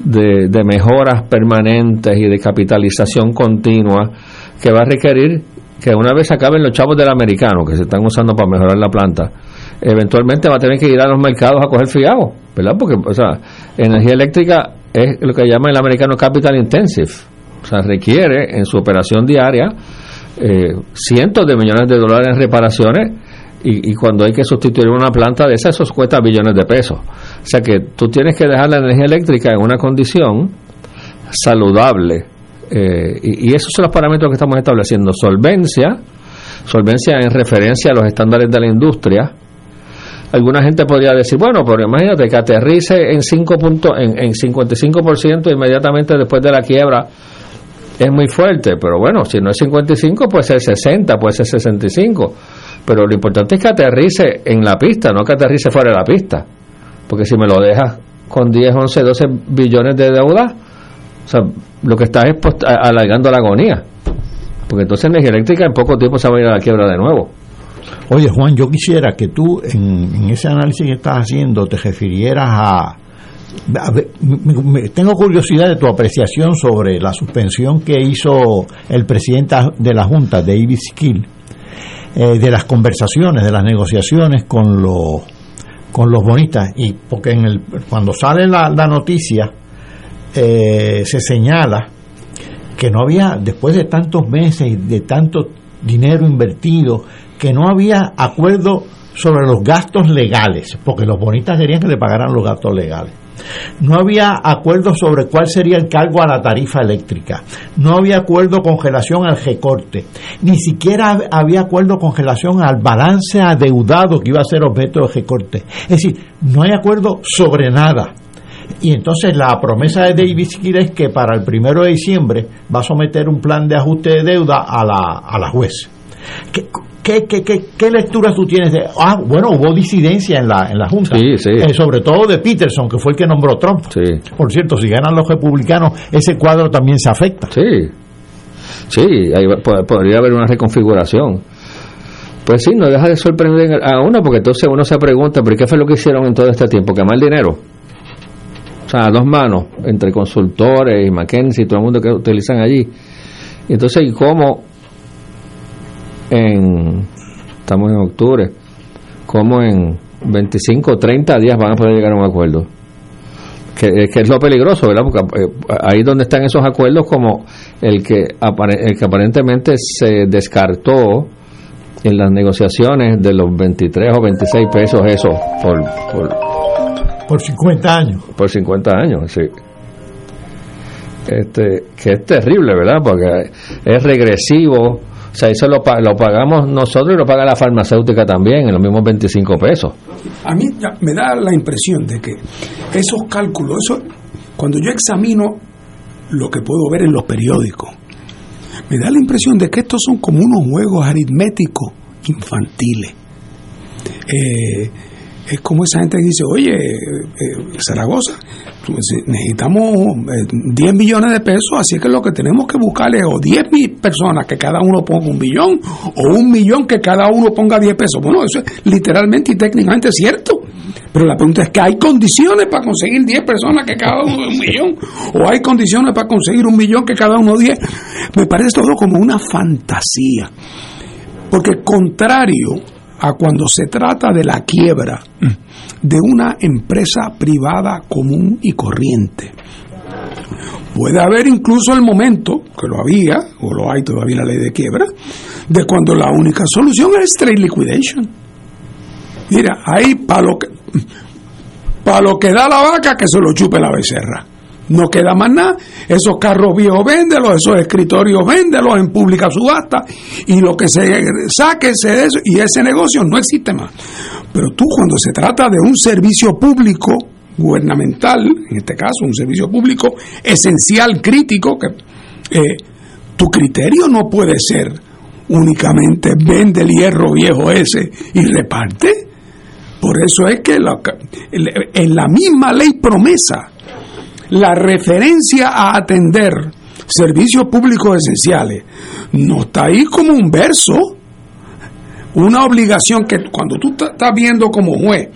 de, de, mejoras permanentes y de capitalización continua que va a requerir que una vez acaben los chavos del americano que se están usando para mejorar la planta, eventualmente va a tener que ir a los mercados a coger fiado, ¿verdad? Porque, o sea, energía eléctrica es lo que llama el americano capital intensive, o sea, requiere en su operación diaria eh, cientos de millones de dólares en reparaciones y, cuando hay que sustituir una planta de esas, eso cuesta billones de pesos. O sea que tú tienes que dejar la energía eléctrica en una condición saludable. Eh, y, esos son los parámetros que estamos estableciendo. Solvencia, solvencia en referencia a los estándares de la industria. Alguna gente podría decir, bueno, pero imagínate que aterrice en, 5 puntos, en, en 55% inmediatamente después de la quiebra es muy fuerte, pero bueno, si no es 55, puede ser 60, puede ser 65. Pero lo importante es que aterrice en la pista, no que aterrice fuera de la pista. Porque si me lo dejas con 10, 11, 12 billones de deuda, o sea, lo que estás es alargando la agonía. Porque entonces energía eléctrica en poco tiempo se va a ir a la quiebra de nuevo.
Oye, Juan, yo quisiera que tú en, en ese análisis que estás haciendo te refirieras a, tengo curiosidad de tu apreciación sobre la suspensión que hizo el presidente de la Junta, David Skill, eh, de las conversaciones, de las negociaciones con los con los bonistas y porque en el cuando sale la, noticia eh, se señala que no había después de tantos meses de tanto dinero invertido que no había acuerdo sobre los gastos legales porque los bonistas querían que le pagaran los gastos legales No había acuerdo sobre cuál sería el cargo a la tarifa eléctrica. No había acuerdo con relación al recorte. Ni siquiera había acuerdo con relación al balance adeudado que iba a ser objeto de recorte. Es decir, no hay acuerdo sobre nada. Y entonces la promesa de David Skill es que para el primero de diciembre va a someter un plan de ajuste de deuda a la, a la juez. ¿Qué, qué, qué, qué, qué lecturas tú tienes de.? Ah, bueno, hubo disidencia en la, en la Junta.
Sí, sí.
Eh, sobre todo de Peterson, que fue el que nombró Trump. Por cierto, si ganan los republicanos, ese cuadro también se afecta.
Sí. Sí, ahí podría haber una reconfiguración. Pues sí, no deja de sorprender a uno, porque entonces uno se pregunta, ¿pero qué fue lo que hicieron en todo este tiempo? ¿Quemar dinero? O sea, a dos manos, entre consultores y McKenzie y todo el mundo que utilizan allí. Y entonces, ¿y cómo en, estamos en octubre, cómo en 25 o 30 días van a poder llegar a un acuerdo? que, es lo peligroso, ¿verdad? Porque eh, ahí donde están esos acuerdos como el que, el que aparentemente se descartó en las negociaciones de los 23 o 26 pesos eso por, Por
50 años.
por 50 años, sí. Este, que es terrible, ¿verdad? Porque es regresivo. O sea, eso lo, lo pagamos nosotros y lo paga la farmacéutica también, en los mismos 25 pesos.
A mí ya me da la impresión de que esos cálculos, eso, cuando yo examino lo que puedo ver en los periódicos, me da la impresión de que estos son como unos juegos aritméticos infantiles. Eh, es como esa gente que dice, oye, eh, Zaragoza, tú- si necesitamos eh, 10 millones de pesos, así que lo que tenemos que buscar es o 10 mil personas que cada uno ponga un billón, o un millón que cada uno ponga 10 pesos. Bueno, eso es literalmente y técnicamente cierto. Pero la pregunta es que hay condiciones para conseguir 10 personas que cada uno un millón, o hay condiciones para conseguir un millón que cada uno 10. Me parece todo como una fantasía. Porque contrario a cuando se trata de la quiebra de una empresa privada común y corriente, puede haber incluso el momento, que lo había, o lo hay todavía en la ley de quiebra, de cuando la única solución es straight liquidation. Mira, ahí para lo que para lo que da la vaca que se lo chupe la becerra. No queda más nada. Esos carros viejos véndelos, esos escritorios véndelos en pública subasta y lo que se saque de eso, y ese negocio no existe más. Pero tú cuando se trata de un servicio público gubernamental, en este caso un servicio público esencial, crítico, que eh, tu criterio no puede ser únicamente vende el hierro viejo ese y reparte. Por eso es que en la misma ley promesa, la referencia a atender servicios públicos esenciales no está ahí como un verso, una obligación que cuando tú estás viendo como juez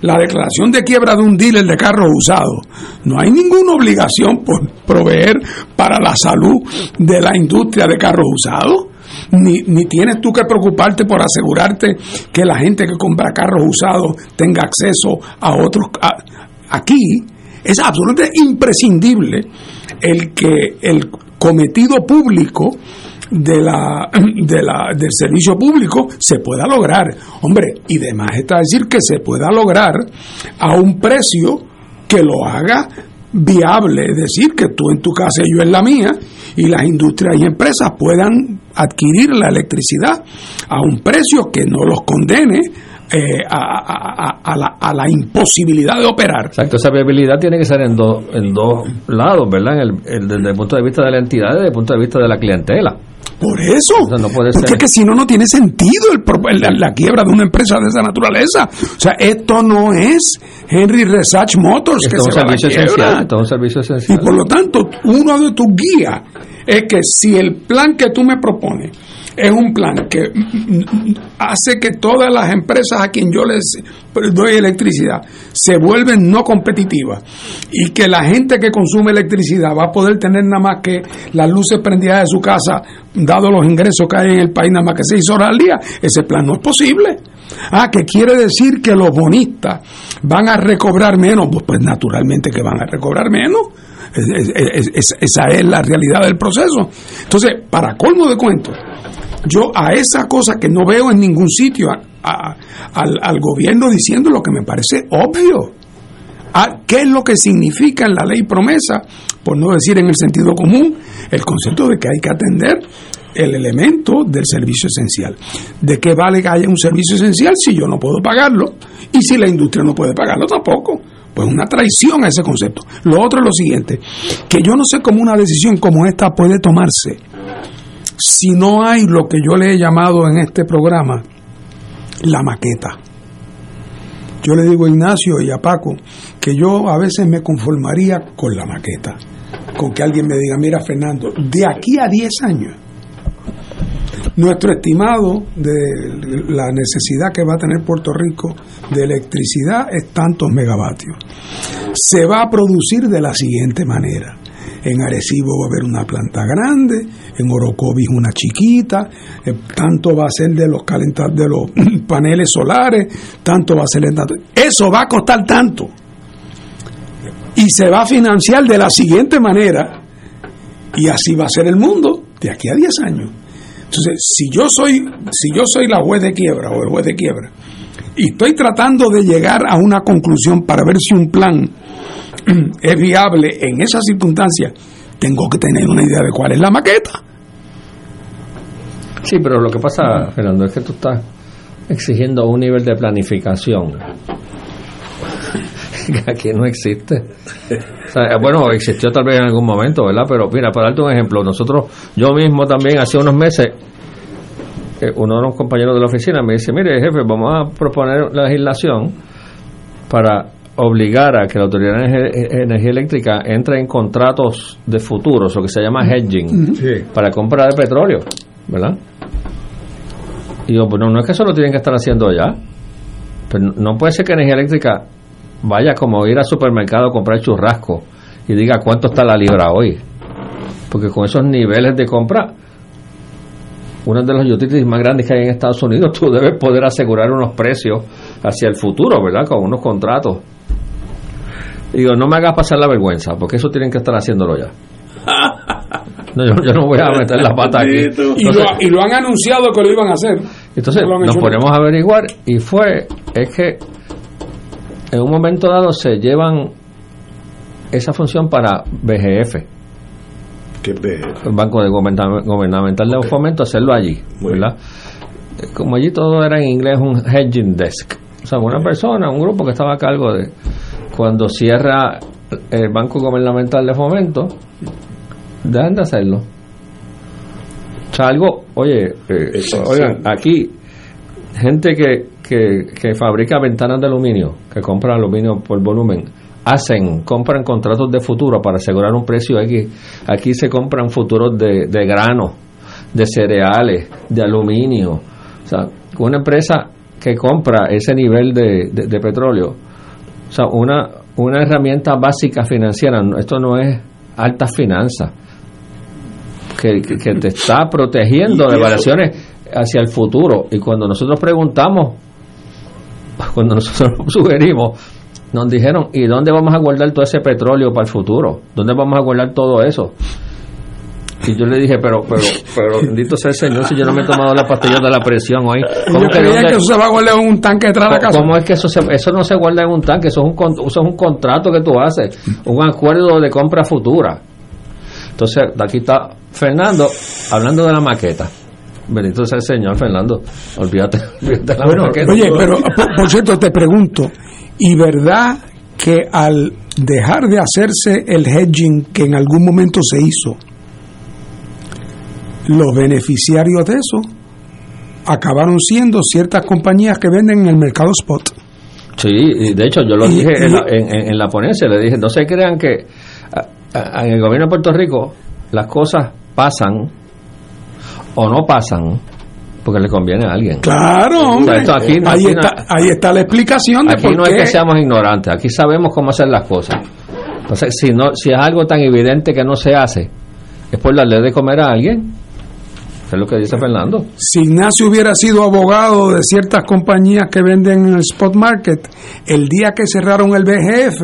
la declaración de quiebra de un dealer de carros usados, no hay ninguna obligación por proveer para la salud de la industria de carros usados. Ni, ni tienes tú que preocuparte por asegurarte que la gente que compra carros usados tenga acceso a otros. aquí es absolutamente imprescindible el que el cometido público de la, de la, del servicio público se pueda lograr. Hombre, y demás está decir que se pueda lograr a un precio que lo haga viable, es decir, que tú en tu casa y yo en la mía, y las industrias y empresas puedan adquirir la electricidad a un precio que no los condene eh, a, a- a- a la, a la imposibilidad de operar.
Exacto, esa viabilidad tiene que ser en, dos en dos lados, ¿verdad? En el, el- desde el punto de vista de la entidad y desde el punto de vista de la clientela.
Por eso.
O sea, no puede
Porque
ser.
es que si no, no tiene sentido el, la, la quiebra de una empresa de esa naturaleza. O sea, esto no es Henry Research Motors que
es
se
un
va a la
servicio esencial. Esto es un servicio
Y
esencial.
por lo tanto, uno de tus guías es que si el plan que tú me propones es un plan que mm, mm, hace que todas las empresas a quien yo les doy electricidad se vuelven no competitivas y que la gente que consume electricidad va a poder tener nada más que las luces prendidas de su casa, dado los ingresos que hay en el país, nada más que seis horas al día, ese plan no es posible. Ah, que quiere decir que los bonistas van a recobrar menos, pues, pues naturalmente que van a recobrar menos. Es- es- es- es- esa es la realidad del proceso. Entonces, para colmo de cuentos, yo a esa cosa que no veo en ningún sitio, a- a- al, gobierno diciendo lo que me parece obvio. Ah, ¿Qué es lo que significa en la ley promesa? Por no decir en el sentido común, el concepto de que hay que atender el elemento del servicio esencial. ¿De qué vale que haya un servicio esencial si yo no puedo pagarlo y si la industria no puede pagarlo tampoco? Pues una traición a ese concepto. Lo otro es lo siguiente, que yo no sé cómo una decisión como esta puede tomarse si no hay lo que yo le he llamado en este programa la maqueta. Yo le digo a Ignacio y a Paco que yo a veces me conformaría con la maqueta, con que alguien me diga, mira Fernando, de aquí a 10 años, nuestro estimado de la necesidad que va a tener Puerto Rico de electricidad es tantos megavatios. Se va a producir de la siguiente manera. En Arecibo va a haber una planta grande, en Orocovis una chiquita, eh, tanto va a ser de los calentar de los paneles solares, tanto va a ser tanto. Eso va a costar tanto. Y se va a financiar de la siguiente manera. Y así va a ser el mundo de aquí a 10 años. Entonces, si yo soy, si yo soy la juez de quiebra o el juez de quiebra, y estoy tratando de llegar a una conclusión para ver si un plan es viable en esas circunstancias, tengo que tener una idea de cuál es la maqueta.
Sí, pero lo que pasa, Fernando, es que tú estás exigiendo un nivel de planificación que aquí no existe. bueno, existió tal vez en algún momento, ¿verdad? Pero mira, para darte un ejemplo, nosotros, yo mismo también hace unos meses, eh, uno de los compañeros de la oficina me dice, mire jefe, vamos a proponer la legislación para obligar a que la Autoridad de Energía Eléctrica entre en contratos de futuros, lo que se llama hedging, para compra de petróleo, ¿verdad? Y yo, bueno, no es que eso lo tienen que estar haciendo ya, pero no puede ser que Energía Eléctrica vaya como ir al supermercado a comprar churrasco y diga cuánto está la libra hoy. Porque con esos niveles de compra, uno de los utilities más grandes que hay en Estados Unidos, tú debes poder asegurar unos precios hacia el futuro, ¿verdad? Con unos contratos. Digo, no me hagas pasar la vergüenza, porque eso tienen que estar haciéndolo ya. No, yo, no voy a meter la pata aquí.
y, lo, y, lo, han anunciado que lo iban a hacer.
Entonces, nos ponemos a averiguar y fue, es que en un momento dado se llevan esa función para BGF.
¿Qué BGF?
El Banco de Gubernamental de Fomento, hacerlo allí, ¿verdad? Como allí todo era en inglés un hedging desk. O sea, una persona, un grupo que estaba a cargo de cuando cierra el Banco Gubernamental de Fomento, dejan de hacerlo. O sea, algo, oye, eh, oigan, aquí, gente que que, fabrica ventanas de aluminio, que compra aluminio por volumen, hacen, compran contratos de futuro para asegurar un precio aquí. Aquí se compran futuros de, de grano, de cereales, de aluminio. O sea, una empresa que compra ese nivel de, de, petróleo, o sea, una, una herramienta básica financiera, esto no es alta finanza, que, que, te está protegiendo de variaciones hacia el futuro. Y cuando nosotros preguntamos cuando nosotros sugerimos, nos dijeron, ¿y dónde vamos a guardar todo ese petróleo para el futuro? ¿Dónde vamos a guardar todo eso? Y yo le dije, pero, pero, pero bendito sea el Señor si yo no me he tomado la pastilla de la presión hoy.
¿Cómo que, eso se va a guardar en un tanque detrás de la casa?
¿Cómo es que eso, eso no se guarda en un tanque? Eso es un, eso es un contrato que tú haces, un acuerdo de compra futura. Entonces, aquí está Fernando hablando de la maqueta. Bendito sea el Señor, Fernando. Olvídate,
Oye, pero por, cierto, te pregunto, ¿y verdad que al dejar de hacerse el hedging que en algún momento se hizo, los beneficiarios de eso acabaron siendo ciertas compañías que venden en el mercado spot?
Sí, de hecho yo lo dije en, la, ponencia, le dije, no se crean que en el gobierno de Puerto Rico las cosas pasan o no pasan porque le conviene a alguien.
Claro, hombre. ahí, está, ahí está la explicación de
aquí no es que seamos ignorantes, aquí sabemos cómo hacer las cosas. Entonces, si no si es algo tan evidente que no se hace, es por darle de comer a alguien. Es lo que dice Fernando.
Si Ignacio hubiera sido abogado de ciertas compañías que venden en el spot market, el día que cerraron el BGF,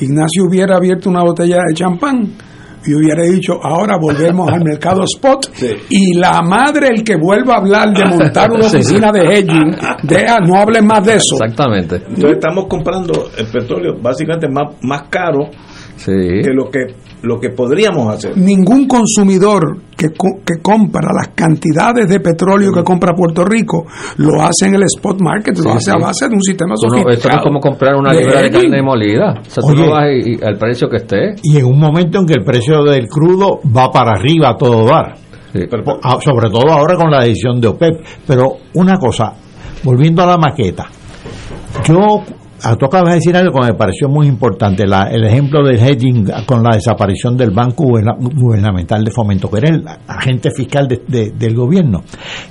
Ignacio hubiera abierto una botella de champán y hubiera dicho, ahora volvemos al mercado spot y la madre el que vuelva a hablar de montar una
Sí.
oficina de hedging, deja, no hable más de eso.
Exactamente.
Entonces estamos comprando el petróleo básicamente más, más caro que lo que lo que podríamos hacer.
Ningún consumidor que, co- que compra las cantidades de petróleo que compra Puerto Rico lo hace en el spot market, lo
Sí,
hace
sí.
a base de un sistema
Tú no- esto no es
sofisticado.
como comprar una
de
libra de carne molida. O sea, tú no vas y- y al precio que esté.
Y en un momento en que el precio del crudo va para arriba a todo dar. Ah, Sobre todo ahora con la decisión de OPEP. Pero una cosa, volviendo a la maqueta. Yo, ah, tú acabas de decir algo que me pareció muy importante, la- el ejemplo del hedging con la desaparición del Banco Guberna- Gubernamental de Fomento, que era el agente fiscal de- de- del gobierno,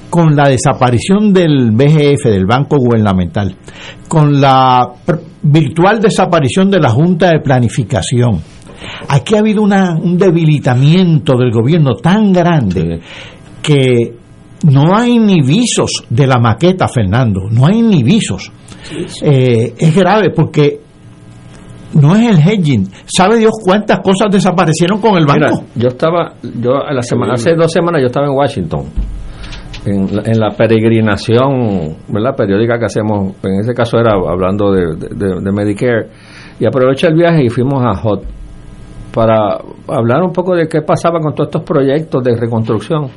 con la desaparición del BGF, del Banco Gubernamental, con la virtual desaparición de la Junta de Planificación. Aquí ha habido una- un debilitamiento del gobierno tan grande que no hay ni visos de la maqueta, Fernando, no hay ni visos. Eh, es grave porque no es el hedging. ¿Sabe Dios cuántas cosas desaparecieron con el
Mira,
banco?
yo estaba, yo a la semana, hace dos semanas yo estaba en Washington, en la, en la peregrinación, ¿verdad? Periódica que hacemos, en ese caso era hablando de, de- de Medicare, y aproveché el viaje y fuimos a HOT para hablar un poco de qué pasaba con todos estos proyectos de reconstrucción.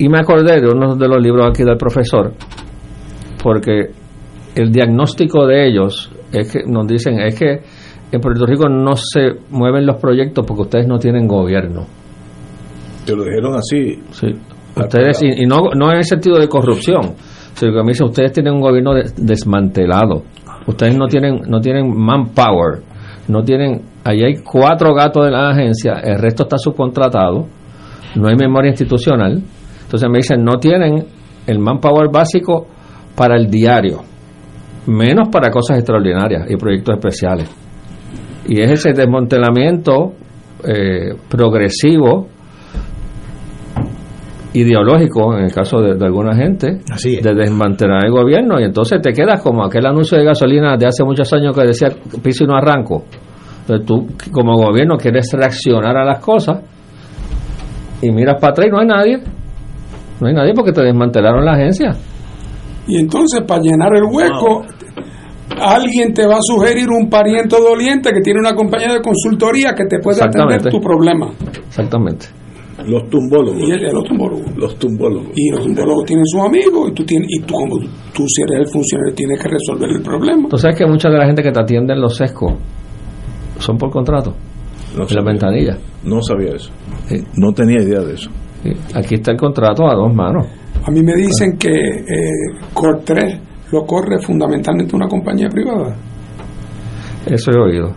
Y me acordé de uno de los libros aquí del profesor, porque el diagnóstico de ellos es que nos dicen es que en Puerto Rico no se mueven los proyectos porque ustedes no tienen gobierno.
Te lo dijeron así.
Sí. Ustedes, y, y no, no en el sentido de corrupción, sino que me dice, ustedes tienen un gobierno de- desmantelado. Ustedes no tienen, no tienen manpower, no tienen, ahí hay cuatro gatos de la agencia, el resto está subcontratado, no hay memoria institucional. Entonces me dicen, no tienen el manpower básico para el diario, menos para cosas extraordinarias y proyectos especiales. Y es ese desmantelamiento eh, progresivo ideológico en el caso de, de alguna gente de desmantelar el gobierno. Y entonces te quedas como aquel anuncio de gasolina de hace muchos años que decía piso y no arranco entonces tú como gobierno quieres reaccionar a las cosas y miras para atrás y no hay nadie no hay nadie porque te desmantelaron la agencia
Y entonces, para llenar el hueco, alguien te va a sugerir un pariente doliente que tiene una compañía de consultoría que te puede atender tu problema.
exactamente
Los tumbólogos.
Y el, el tumbólogo.
Los tumbólogos.
Y los tumbólogos tienen sus amigos y tú, tienes, y tú como tú si eres el funcionario tienes que resolver el problema.
tú sabes que mucha de la gente que te atiende en los sescos son por contrato
No
en la ventanilla
No sabía eso. No tenía idea de eso.
Sí. aquí está el contrato a dos manos
A mí me dicen que eh, Core 3 lo corre fundamentalmente una compañía privada.
Eso he oído.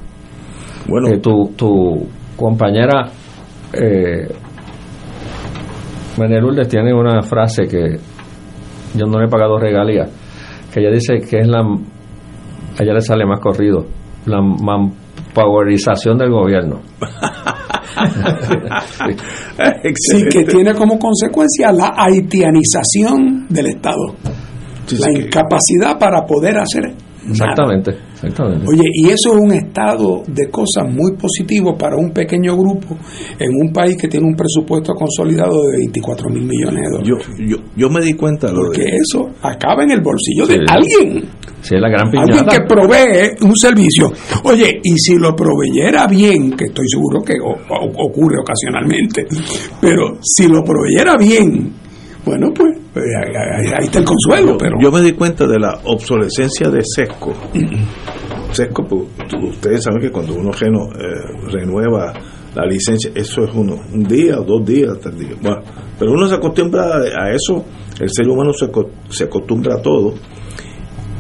Bueno.
Que tu, tu compañera eh, tiene una frase que yo no le he pagado regalías, que ella dice que es la. A ella le sale más corrido, la manpowerización del gobierno.
Sí, que tiene como consecuencia la haitianización del Estado. la incapacidad para poder hacer
Exactamente, exactamente.
Oye, y eso es un estado de cosas muy positivo para un pequeño grupo en un país que tiene un presupuesto consolidado de 24 mil millones de dólares.
Yo, yo, yo me di cuenta de lo
Porque
de-
eso acaba en el bolsillo de alguien.
Sí, es la gran
Alguien
piñata.
que provee un servicio. Oye, y si lo proveyera bien, que estoy seguro que o- o- ocurre ocasionalmente, pero si lo proveyera bien, bueno, pues, pues, ahí, está el consuelo. Pero
yo me di cuenta de la obsolescencia de Sesco. Sesco, pues, ustedes saben que cuando uno reno- eh, renueva la licencia, eso es uno, un día, dos días, tres días. Bueno, pero uno se acostumbra a, eso, el ser humano se, se acostumbra a todo.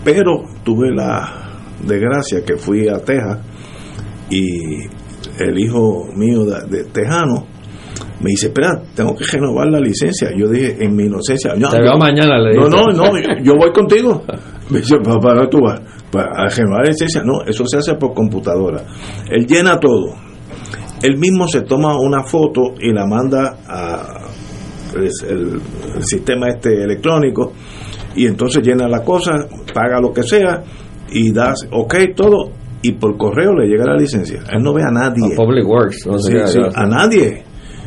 Pero tuve la desgracia que fui a Texas y el hijo mío de, de tejano me dice, espera, tengo que renovar la licencia. Yo dije, en mi inocencia, no,
Te
yo-
veo mañana, le
No, no, no, yo, yo voy contigo. Me dice, ¿para tú vas? Para renovar la licencia. No, eso se hace por computadora. Él llena todo. Él mismo se toma una foto y la manda a el, el- el sistema este electrónico y entonces llena la cosa, paga lo que sea y das ok todo y por correo le llega la licencia. Él no ve a nadie.
A Public Works, no sé
Sí,
qué,
sí,
ya.
a nadie.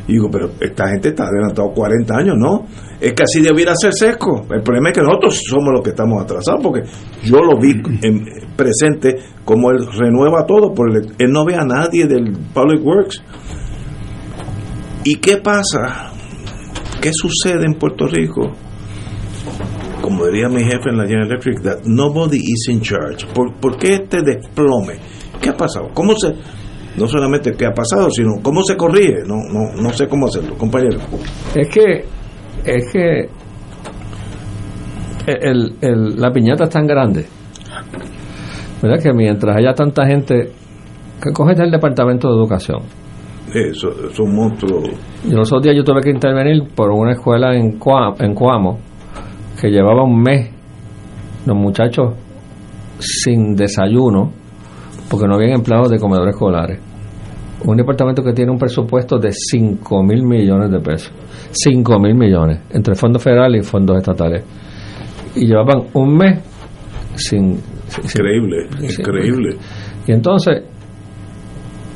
Y digo, pero esta gente está adelantado 40 años, ¿no? Es que así debiera ser seco. El problema es que nosotros somos los que estamos atrasados, porque yo lo vi en, presente como él renueva todo, por el- él no ve a nadie del Public Works. ¿Y qué pasa? ¿Qué sucede en Puerto Rico? Como diría mi jefe en la General Electric, that nobody is in charge. ¿Por, por qué este desplome? ¿Qué ha pasado? ¿Cómo se.? No solamente qué ha pasado, sino cómo se corrige. No, no, no sé cómo hacerlo, compañero.
Es que, es que el, el- la piñata es tan grande, ¿verdad? Que mientras haya tanta gente, que coges el Departamento de Educación.
Eso es un monstruo.
Y los otros días yo tuve que intervenir por una escuela en, Cua- en Cuamo que llevaba un mes los muchachos sin desayuno porque no habían empleados de comedores escolares. Un departamento que tiene un presupuesto de 5 mil millones de pesos. 5 mil millones entre fondos federales y fondos estatales. Y llevaban un mes sin... sin-
Increíble,
sin-
increíble.
y entonces,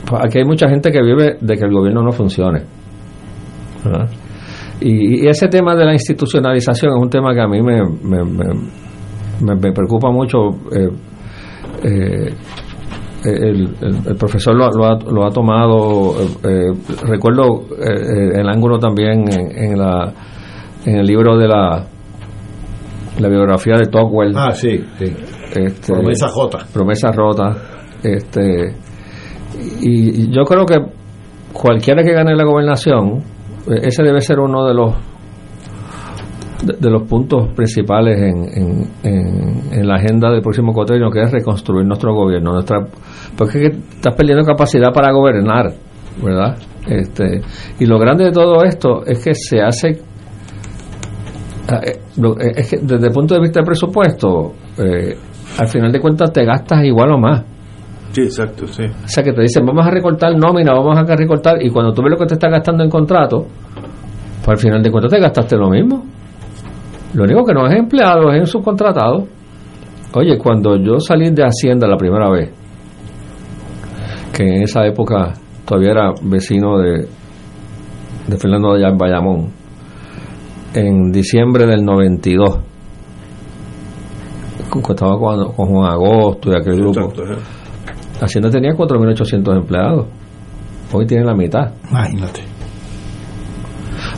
pues, aquí hay mucha gente que vive de que el gobierno no funcione. ¿verdad? Y, y ese tema de la institucionalización es un tema que a mí me, me, me- me- me preocupa mucho. eh, eh, el, el- el profesor lo, ha- lo ha, lo ha tomado. eh, eh, recuerdo eh, el ángulo también en, en la, en el libro de la, la biografía de Tocqueville.
Ah, sí, sí.
Este,
Promesa
rota. Este, y, y yo creo que cualquiera que gane la gobernación, ese debe ser uno de los de, de los puntos principales en, en, en- en la agenda del próximo cuatrienio, que es reconstruir nuestro gobierno, nuestra porque es que estás perdiendo capacidad para gobernar, ¿verdad? Este, y lo grande de todo esto es que se hace Ah, eh, eh, es que desde el punto de vista del presupuesto, eh, al final de cuentas te gastas igual o más.
Sí, exacto, sí.
O sea, que te dicen, vamos a recortar nómina, vamos a recortar, y cuando tú ves lo que te está gastando en contrato, pues al final de cuentas te gastaste lo mismo. Lo único que no es empleado, es en subcontratado. Oye, cuando yo salí de Hacienda la primera vez, que en esa época todavía era vecino de, de Fernando de Bayamón, en diciembre del 92, cu- estaba con, con Juan Agosto y aquel grupo.
Exacto, eh.
Hacienda tenía 4.800 empleados. Hoy tiene la mitad.
Imagínate.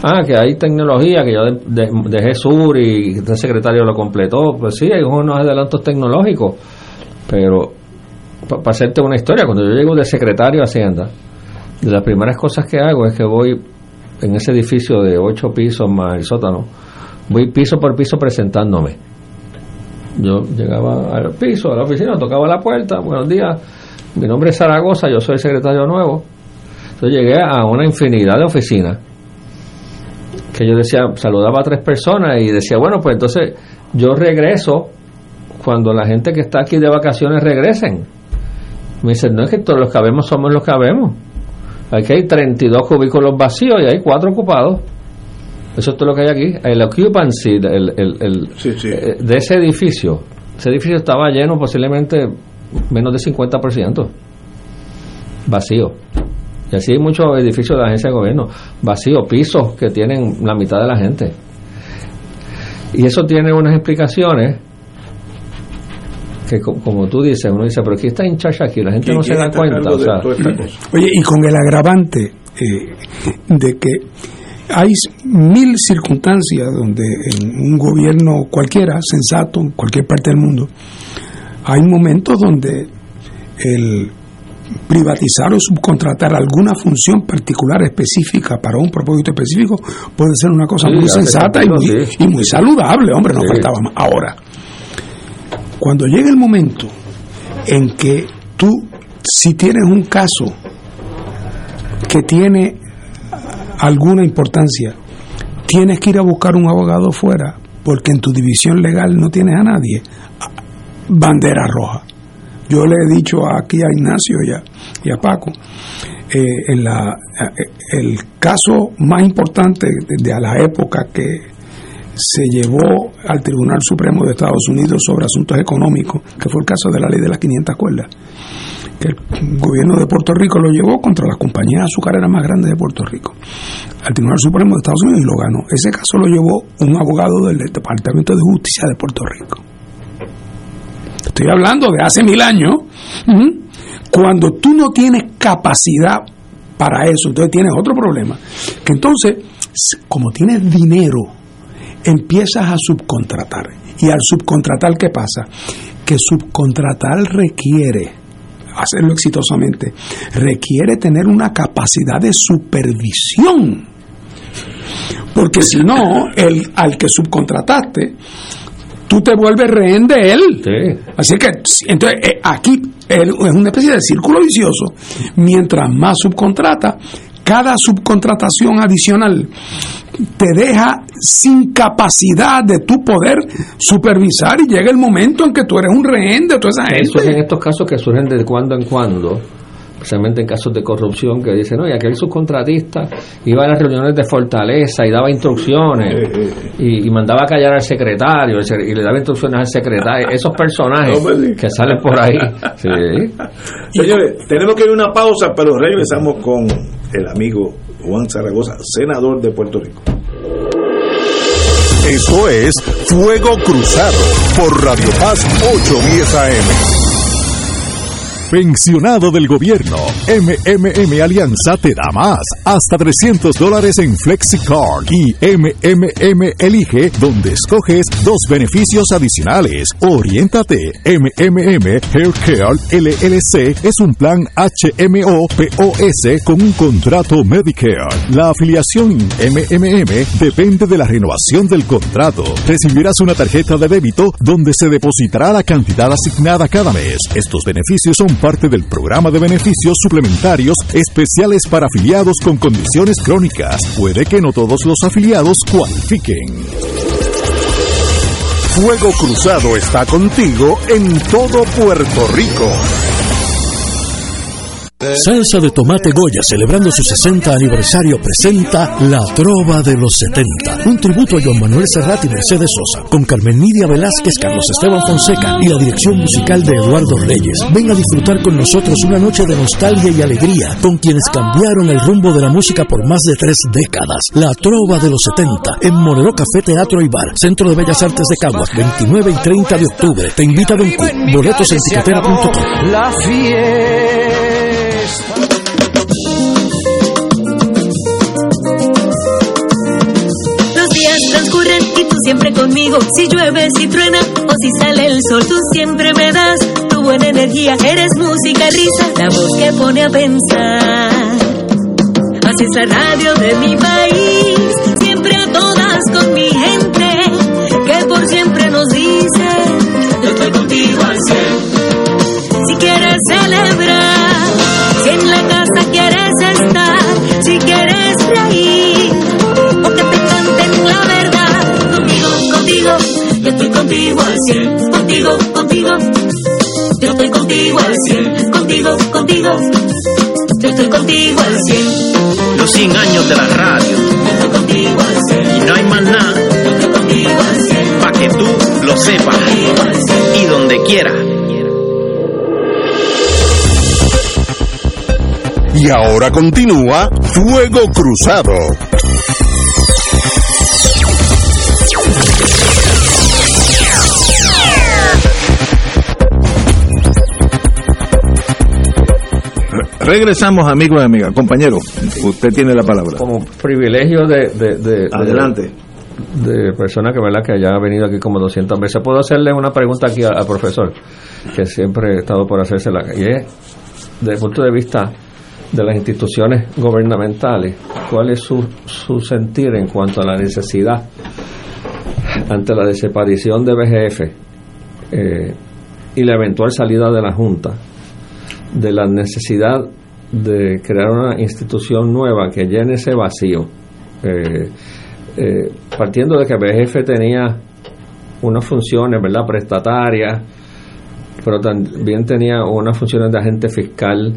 Ah, que hay tecnología, que yo de- de- dejé Sur y este secretario lo completó. Pues sí, hay unos adelantos tecnológicos. Pero, para hacerte una historia, cuando yo llego de secretario a Hacienda, de las primeras cosas que hago es que voy en ese edificio de ocho pisos más el sótano, voy piso por piso presentándome. Yo llegaba al piso, a la oficina, tocaba la puerta, buenos días, mi nombre es Zaragoza, yo soy el secretario nuevo. Entonces llegué a una infinidad de oficinas que yo decía, saludaba a tres personas y decía, bueno, pues entonces yo regreso cuando la gente que está aquí de vacaciones regresen. Me dicen, no es que todos los que habemos somos los que habemos. Aquí hay 32 cubículos vacíos y hay cuatro ocupados. Eso es todo lo que hay aquí. El occupancy el, el- el- eh, de ese edificio, ese edificio estaba lleno posiblemente menos de 50%. Vacío. Y así hay muchos edificios de agencia de gobierno, vacíos, pisos que tienen la mitad de la gente. Y eso tiene unas explicaciones que, co- como tú dices, uno dice, pero ¿quién está charge aquí? La gente
¿Quién-
no se da cuenta. O sea,
toda esta cosa?
Oye, y con el agravante eh, de que hay mil circunstancias donde en un gobierno cualquiera, sensato, en cualquier parte del mundo, hay momentos donde el privatizar o subcontratar alguna función particular específica para un propósito específico puede ser una cosa
Sí,
muy sensata y muy,
sí.
y muy saludable, hombre, no
Sí.
faltaba más. Ahora, cuando llega el momento en que tú, si tienes un caso que tiene alguna importancia, tienes que ir a buscar un abogado fuera, porque en tu división legal no tienes a nadie, bandera roja. Yo le he dicho aquí a Ignacio y a, y a Paco, eh, en la, eh, el caso más importante de, de a la época que se llevó al Tribunal Supremo de Estados Unidos sobre asuntos económicos, que fue el caso de la ley de las 500 cuerdas. que el gobierno de Puerto Rico lo llevó contra las compañías azucareras más grandes de Puerto Rico al Tribunal Supremo de Estados Unidos y lo ganó. Ese caso lo llevó un abogado del Departamento de Justicia de Puerto Rico. Estoy hablando de hace mil años. Cuando tú no tienes capacidad para eso, entonces tienes otro problema. Que entonces, como tienes dinero, empiezas a subcontratar. Y al subcontratar, ¿qué pasa? Que subcontratar requiere hacerlo exitosamente, requiere tener una capacidad de supervisión. Porque si no, el, al que subcontrataste, tú te vuelves rehén de él. Así que, entonces, eh, aquí es una especie de círculo vicioso. Mientras más subcontrata, cada subcontratación adicional te deja sin capacidad de tu poder supervisar y llega el momento en que tú eres un rehén de toda esa gente.
Eso es en estos casos que surgen de cuando en cuando especialmente en casos de corrupción, que dicen, no, y aquel subcontratista iba a las reuniones de Fortaleza y daba instrucciones y, mandaba a callar al secretario y le daba instrucciones al secretario. Esos personajes que salen por ahí.
Señores, tenemos que ir a una pausa, pero regresamos con el amigo Juan Zaragoza, senador de Puerto Rico.
Eso es Fuego Cruzado por Radio Paz 810 AM.
Pensionado del gobierno, MMM Alianza te da más, hasta 300 dólares en FlexiCard y MMM Elige, donde escoges dos beneficios adicionales. Oriéntate, MMM Healthcare LLC es un plan HMO POS con un contrato Medicare. La afiliación MMM depende de la renovación del contrato. Recibirás una tarjeta de débito donde se depositará la cantidad asignada cada mes. Estos beneficios son parte del programa de beneficios suplementarios especiales para afiliados con condiciones crónicas. Puede que no todos los afiliados cualifiquen.
Fuego Cruzado está contigo en todo Puerto Rico.
Salsa de Tomate Goya, celebrando su 60 aniversario, presenta La Trova de los 70. Un tributo a Juan Manuel Serrat y Mercedes Sosa, con Carmen Nidia Velázquez, Carlos Esteban Fonseca y la dirección musical de Eduardo Reyes. Ven a disfrutar con nosotros una noche de nostalgia y alegría, con quienes cambiaron el rumbo de la música por más de tres décadas. La Trova de los 70, en Moreno Café Teatro y Bar, Centro de Bellas Artes de Caguas, 29 y 30 de octubre. Te invita a Q. Boletos en.
La fiesta.
Si llueve, si truena o si sale el sol, tú siempre me das tu buena energía. Eres música, risa, la voz que pone a pensar. Así es la radio de mi país, contigo al cien, contigo, contigo, yo estoy contigo al cien.
Los 100 años de la radio. Y no hay más nada. Para que tú lo sepas. Y donde quiera.
Y ahora continúa Fuego Cruzado.
Regresamos, amigos y amigas. Compañero, usted tiene la palabra.
Como privilegio de... de, de-
Adelante.
De, de persona que, ¿verdad? que haya venido aquí como 200 veces. Puedo hacerle una pregunta aquí al, al profesor, que siempre he estado por hacérsela. Y es, desde el punto de vista de las instituciones gubernamentales, ¿cuál es su, su sentir en cuanto a la necesidad ante la desaparición de BGF eh, y la eventual salida de la Junta de la necesidad de crear una institución nueva que llene ese vacío. Eh, eh, partiendo de que BGF tenía unas funciones, ¿verdad?, prestatarias, pero también tenía unas funciones de agente fiscal,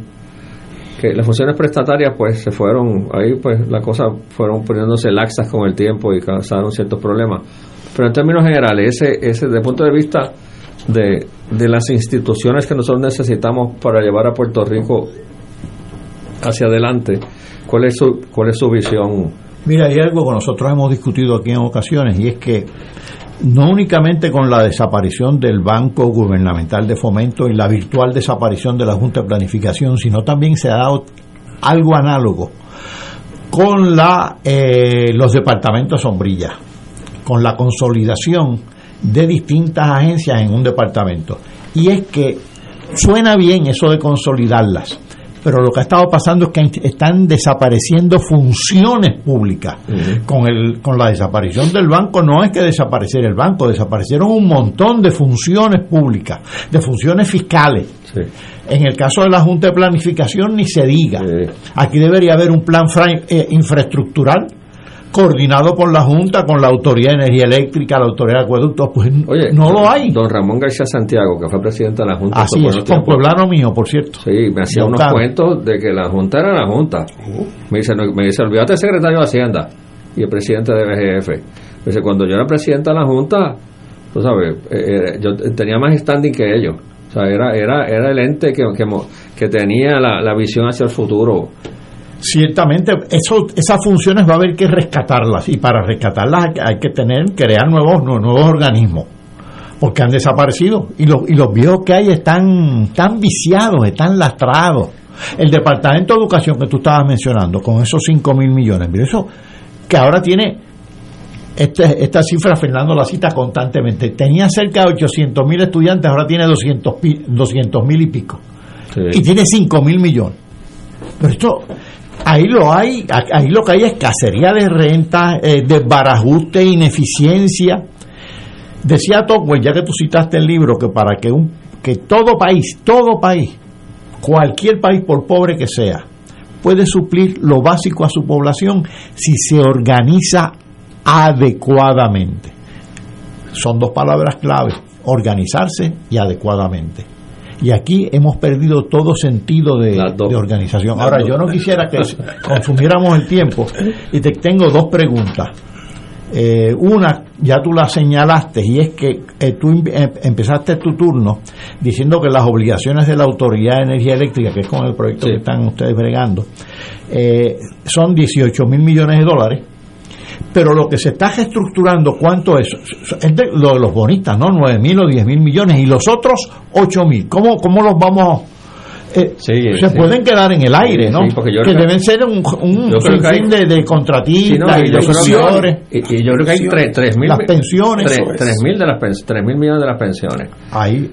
que las funciones prestatarias pues se fueron, ahí pues las cosas fueron poniéndose laxas con el tiempo y causaron ciertos problemas. Pero en términos generales, ese, ese desde el punto de vista de, de las instituciones que nosotros necesitamos para llevar a Puerto Rico hacia adelante, ¿cuál es su, cuál es su visión?
Mira, hay algo que nosotros hemos discutido aquí en ocasiones y es que no únicamente con la desaparición del Banco Gubernamental de Fomento y la virtual desaparición de la Junta de Planificación, sino también se ha dado algo análogo con la, eh, los departamentos sombrilla, con la consolidación de distintas agencias en un departamento. Y es que suena bien eso de consolidarlas, pero lo que ha estado pasando es que están desapareciendo funciones públicas. con, el, con la desaparición del banco no es que desapareciera el banco, desaparecieron un montón de funciones públicas, de funciones fiscales. En el caso de la Junta de Planificación ni se diga. Aquí debería haber un plan eh, infraestructural coordinado por la Junta, con la Autoridad de Energía Eléctrica, la Autoridad de Acueductos, pues no lo hay.
Don Ramón García Santiago, que fue presidente de la Junta.
Así es, con pueblano mío, por cierto.
Sí, me hacía unos cuentos de que la Junta era la Junta. Me dice, me dice, olvídate el secretario de Hacienda y el presidente de BGF. Me dice, cuando yo era presidente de la Junta, tú sabes, eh, eh, yo tenía más standing que ellos. O sea, era, era, era el ente que, que, tenía la, la visión hacia el futuro
ciertamente eso, esas funciones va a haber que rescatarlas. Y para rescatarlas hay que tener crear nuevos nuevos organismos. Porque han desaparecido. Y los, y los viejos que hay están tan viciados están lastrados. El departamento de educación que tú estabas mencionando con esos 5 mil millones mira eso que ahora tiene este, esta cifra Fernando la cita constantemente. Tenía cerca de 800 mil estudiantes ahora tiene 200 mil y pico. Y tiene 5 mil millones. Pero esto Ahí lo hay, ahí lo que hay es cacería de renta, eh, desbarajuste, ineficiencia. Decía Tocqueville, ya que tú citaste el libro, que para que un que todo país, todo país, cualquier país por pobre que sea, puede suplir lo básico a su población si se organiza adecuadamente. Son dos palabras clave, organizarse y adecuadamente y aquí hemos perdido todo sentido de, organización. Ahora, yo no quisiera que consumiéramos el tiempo. Y te tengo dos preguntas. Eh, una, ya tú la señalaste, y es que eh, tú em, empezaste tu turno diciendo que las obligaciones de la Autoridad de Energía Eléctrica, que es con el proyecto que están ustedes bregando, eh, son 18 mil millones de dólares pero lo que se está reestructurando, ¿cuánto es? Es de, lo de los bonistas, ¿no? 9 mil o 10 mil millones y los otros 8 mil. ¿Cómo, ¿Cómo los vamos eh, se pueden quedar en el aire, ¿no? que, deben ser un, un fin de, de, contratistas y, de
y, yo creo que hay 3 mil
las pensiones
3 mil de las 3 mil millones de las pensiones
ahí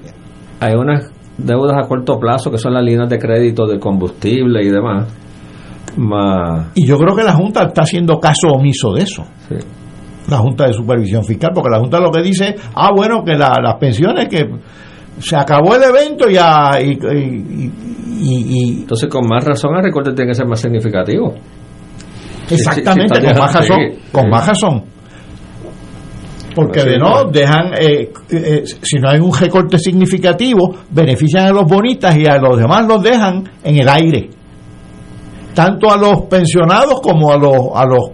hay unas deudas a corto plazo que son las líneas de crédito de combustible y demás
y yo creo que la Junta está haciendo caso omiso de eso. La Junta de Supervisión Fiscal, porque la Junta lo que dice, ah, bueno, que las pensiones, que se acabó el evento ya y, y,
entonces con más razón el recorte tiene que ser más significativo.
Exactamente con más razón con más razón. Porque de no dejan eh, eh, si no hay un recorte significativo benefician a los bonitas y a los demás los dejan en el aire tanto a los pensionados como a los a los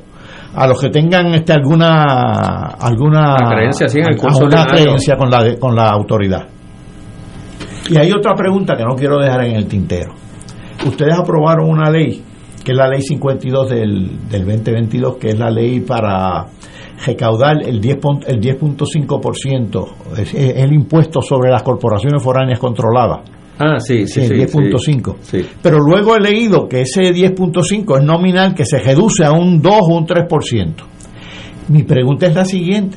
a los que tengan este alguna alguna
creencia,
creencia con la con la autoridad. Y hay otra pregunta que no quiero dejar en el tintero. Ustedes aprobaron una ley, que es la ley 52 del, del 2022, que es la ley para recaudar el 10.5%, el 10 es el impuesto sobre las corporaciones foráneas controladas
Ah, sí, sí, sí.
10.5. Pero luego he leído que ese 10.5 es nominal que se reduce a un 2 o un 3%. Mi pregunta es la siguiente.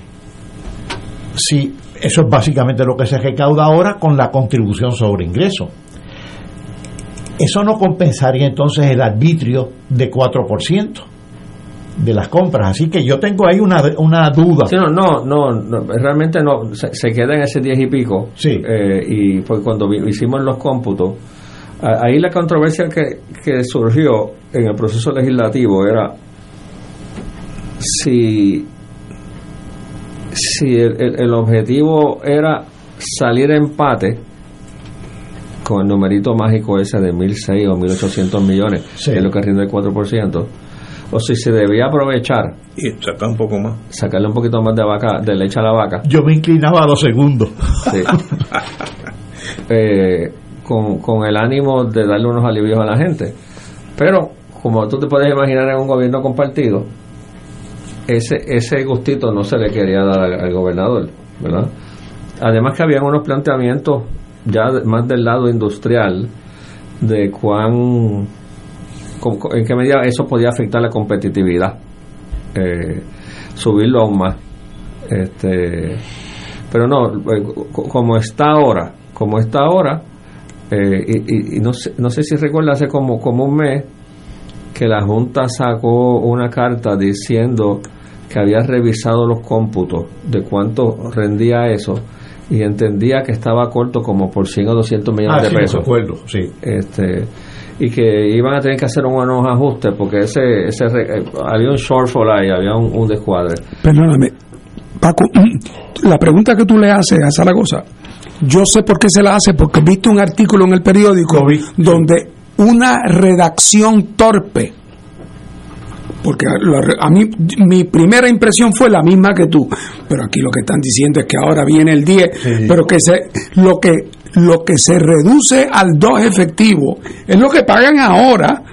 Si eso es básicamente lo que se recauda ahora con la contribución sobre ingreso. Eso no compensaría entonces el arbitrio de 4% de las compras. Así que yo tengo ahí una, una duda.
no, no, no, realmente no, se, queda en ese 10 y pico.
Sí.
Eh, y fue cuando hicimos los cómputos. Ahí la controversia que, que surgió en el proceso legislativo era si, si el, objetivo era salir a empate con el numerito mágico ese de 1.600 o 1.800 millones, que es lo que rinde el 4%, o si se debía aprovechar
y sacar un poco más.
sacarle un poquito más de vaca de leche a la vaca.
Yo me inclinaba a los segundos.
Eh, con, con el ánimo de darle unos alivios a la gente. Pero como tú te puedes imaginar en un gobierno compartido ese ese gustito no se le quería dar al, al gobernador verdad además que habían unos planteamientos ya más del lado industrial de cuán en qué medida eso podía afectar la competitividad eh, subirlo aún más. Este pero no eh, como está ahora como está ahora eh, y, y, no sé no sé si recuerda hace como como un mes que la junta sacó una carta diciendo que había revisado los cómputos de cuánto rendía eso y entendía que estaba corto como por 100 o 200 millones
ah,
de
sí,
pesos.
Recuerdo, sí.
Este, y que iban a tener que hacer unos ajustes porque ese, ese eh, había un shortfall ahí, había un, un descuadre.
Perdóname, Paco, la pregunta que tú le haces a Zaragoza, yo sé por qué se la hace, porque viste un artículo en el periódico
vi,
donde una redacción torpe porque a mí mi primera impresión fue la misma que tú, pero aquí lo que están diciendo es que ahora viene el 10, sí. pero que se lo que lo que se reduce al 2 efectivo es lo que pagan ahora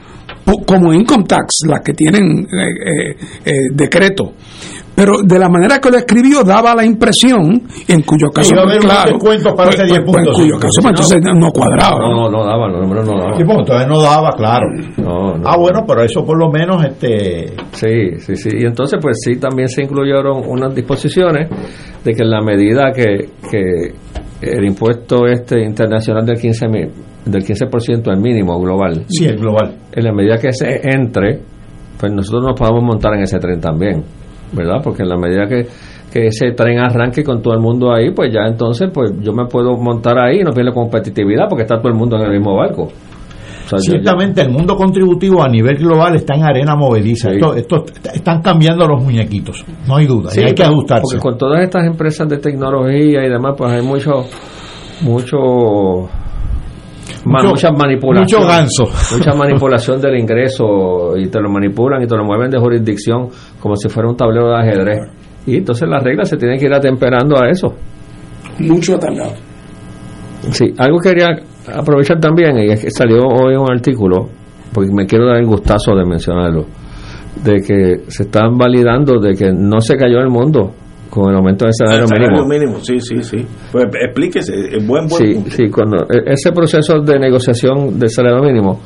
como income tax, las que tienen eh, eh, decreto. Pero de la manera que lo escribió daba la impresión, en cuyo caso,
pues, claro,
para pues, pues, pues, en cuyo caso, no, entonces no cuadraba.
No, no, no daba, los números no daban.
Sí, pues, entonces no daba, claro. No, no, ah, bueno, pero eso por lo menos, este...
Sí, sí, sí. Y entonces, pues sí, también se incluyeron unas disposiciones de que en la medida que, que el impuesto este internacional del 15 del 15% el mínimo global.
Sí, el global.
En la medida que se entre, pues nosotros nos podemos montar en ese tren también, ¿verdad? Porque en la medida que, que ese tren arranque con todo el mundo ahí, pues ya entonces pues yo me puedo montar ahí y no pierde competitividad porque está todo el mundo en el mismo barco.
O sea, Ciertamente el mundo contributivo a nivel global está en arena movediza. Sí. Esto, esto, están cambiando los muñequitos, no hay duda, sí, y hay que ajustarse.
Porque con todas estas empresas de tecnología y demás, pues hay mucho, mucho
mucho,
mucha manipulación.
Mucho ganso.
Mucha manipulación del ingreso y te lo manipulan y te lo mueven de jurisdicción como si fuera un tablero de ajedrez. Y entonces las reglas se tienen que ir atemperando a eso.
Mucho atacado.
Sí, algo quería aprovechar también, y es que salió hoy un artículo, porque me quiero dar el gustazo de mencionarlo, de que se están validando de que no se cayó el mundo con el aumento del salario,
el salario
mínimo.
mínimo. Sí, sí, sí. Pues explíquese, es buen, buen
sí,
punto.
sí, cuando e, ese proceso de negociación del salario mínimo,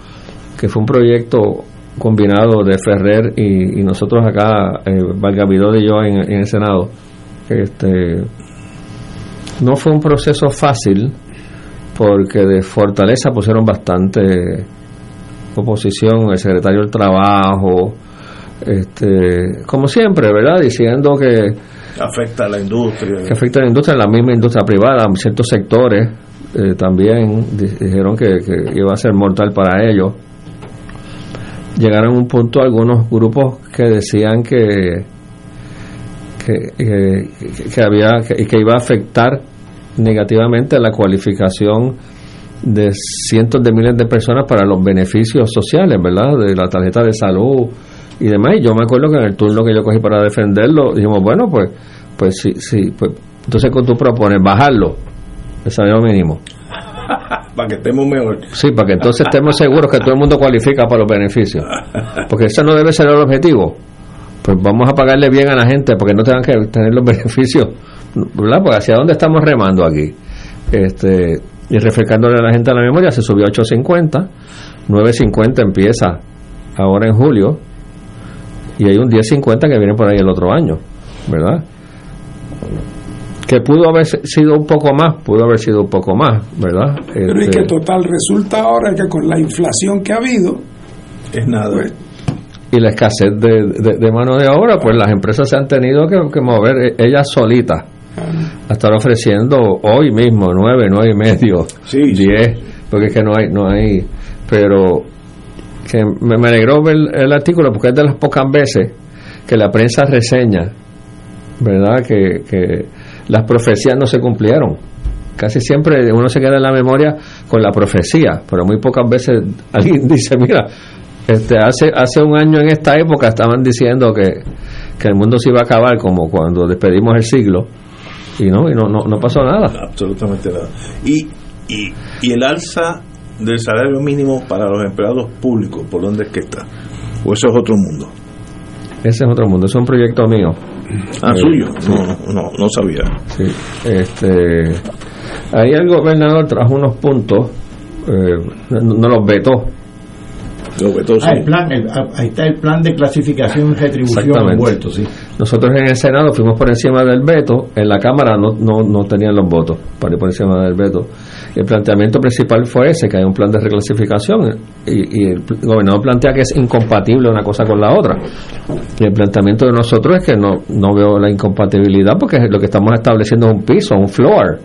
que fue un proyecto combinado de Ferrer y, y nosotros acá, eh, Valgavidó y yo en, en, el Senado, este no fue un proceso fácil porque de Fortaleza pusieron bastante oposición, el secretario del Trabajo, este, como siempre, ¿verdad? Diciendo que
afecta a la industria.
Que afecta a la industria, la misma industria privada, ciertos sectores eh, también dijeron que, que, iba a ser mortal para ellos. Llegaron a un punto algunos grupos que decían que que, que, que había que iba a afectar negativamente la cualificación de cientos de miles de personas para los beneficios sociales, ¿verdad? De la tarjeta de salud y demás. Y yo me acuerdo que en el turno que yo cogí para defenderlo, dijimos, bueno, pues, pues sí, sí, pues, entonces tú propones bajarlo, el salario mínimo.
para que estemos mejor.
Sí, para que entonces estemos seguros que todo el mundo cualifica para los beneficios. Porque ese no debe ser el objetivo. Pues vamos a pagarle bien a la gente porque no tengan que tener los beneficios, ¿verdad? Porque hacia dónde estamos remando aquí. Este, y refrescándole a la gente a la memoria, se subió a 8.50, 9.50 empieza ahora en julio, y hay un 10.50 que viene por ahí el otro año, ¿verdad? Que pudo haber sido un poco más, pudo haber sido un poco más, ¿verdad?
Pero este, y que total resulta ahora que con la inflación que ha habido,
es nada.
Pues, y la escasez de, de, de, mano de obra, pues las empresas se han tenido que, que mover ellas solitas a estar ofreciendo hoy mismo nueve, nueve y medio,
sí,
diez, sí. porque es que no hay, no hay, pero que me, alegró ver el artículo porque es de las pocas veces que la prensa reseña, ¿verdad? Que, que las profecías no se cumplieron. Casi siempre uno se queda en la memoria con la profecía, pero muy pocas veces alguien dice, mira, Este, hace, hace un año en esta época estaban diciendo que, que el mundo se iba a acabar como cuando despedimos el siglo y no, y no, no, no pasó nada.
Absolutamente nada. Y, y, y el alza del salario mínimo para los empleados públicos, ¿por dónde es que está? ¿O eso es otro mundo?
Ese es otro mundo, es un proyecto mío.
Ah,
Eh,
suyo.
sí.
No, no, no sabía.
Sí, este, ahí el gobernador trajo unos puntos, eh, no, no los vetó.
Ah, el plan, el- ah, ahí está el plan de clasificación y retribución envuelto, sí.
Nosotros en el Senado fuimos por encima del veto, en la Cámara no, no, no tenían los votos para ir por encima del veto. El planteamiento principal fue ese, que hay un plan de reclasificación y, y el gobernador plantea que es incompatible una cosa con la otra. Y el planteamiento de nosotros es que no, no veo la incompatibilidad porque lo que estamos estableciendo es un piso, un floor.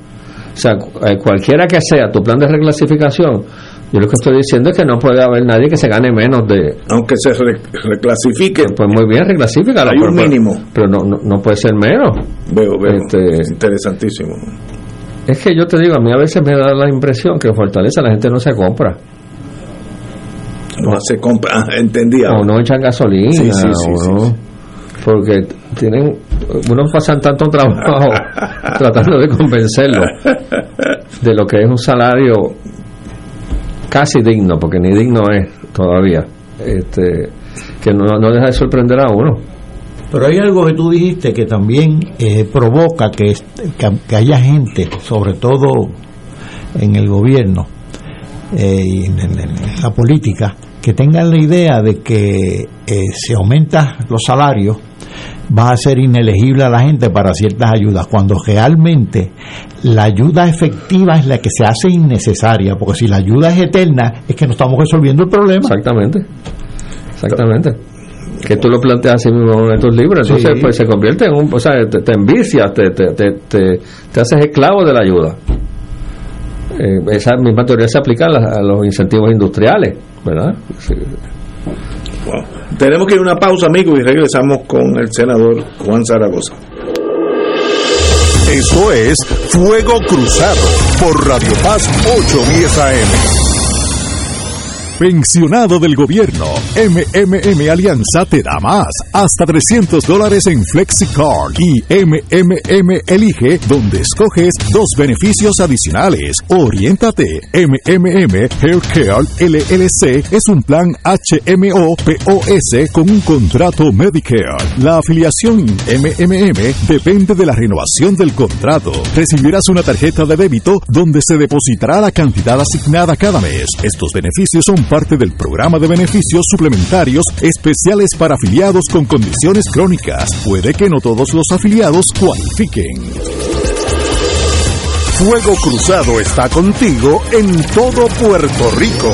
O sea, eh, cualquiera que sea tu plan de reclasificación, yo lo que estoy diciendo es que no puede haber nadie que se gane menos de...
Aunque se re- reclasifique.
Pues muy bien, reclasifícalo.
Hay un
pero-
mínimo.
Pero no, no, no puede ser menos.
Veo, veo.
Este-
Interesantísimo.
Es que yo te digo, a mí a veces me da la impresión que Fortaleza la gente no se compra.
No hace compra. Ah, entendía.
O no echan gasolina.
Sí, sí, sí,
o no-. Porque tienen. Unos pasan tanto trabajo tratando de convencerlo de lo que es un salario casi digno, porque ni digno es todavía. Este, que no, no deja de sorprender a uno.
Pero hay algo que tú dijiste que también eh, provoca que, que, que haya gente, sobre todo en el gobierno eh, y en la política, que tengan la idea de que eh, si aumentas los salarios vas a ser inelegible a la gente para ciertas ayudas, cuando realmente la ayuda efectiva es la que se hace innecesaria, porque si la ayuda es eterna es que no estamos resolviendo el problema.
Exactamente. Exactamente. Que tú lo planteas así mismo en tus libros, entonces
Sí.
pues se convierte en un, o sea, te, te envicias, te, te, te, te, haces esclavo de la ayuda. Eh, esa misma teoría se aplica a, las- a los incentivos industriales, ¿verdad? Sí.
Tenemos que ir a una pausa, amigos, y regresamos con el senador Juan Zaragoza.
Esto es Fuego Cruzado por Radio Paz 810 AM.
Pensionado del gobierno, MMM Alianza te da más, hasta 300 dólares en FlexiCard y MMM Elige, donde escoges dos beneficios adicionales. Oriéntate, MMM Healthcare LLC es un plan HMO POS con un contrato Medicare. La afiliación MMM depende de la renovación del contrato. Recibirás una tarjeta de débito donde se depositará la cantidad asignada cada mes. Estos beneficios son parte del programa de beneficios suplementarios especiales para afiliados con condiciones crónicas. Puede que no todos los afiliados cualifiquen.
Fuego Cruzado está contigo en todo Puerto Rico.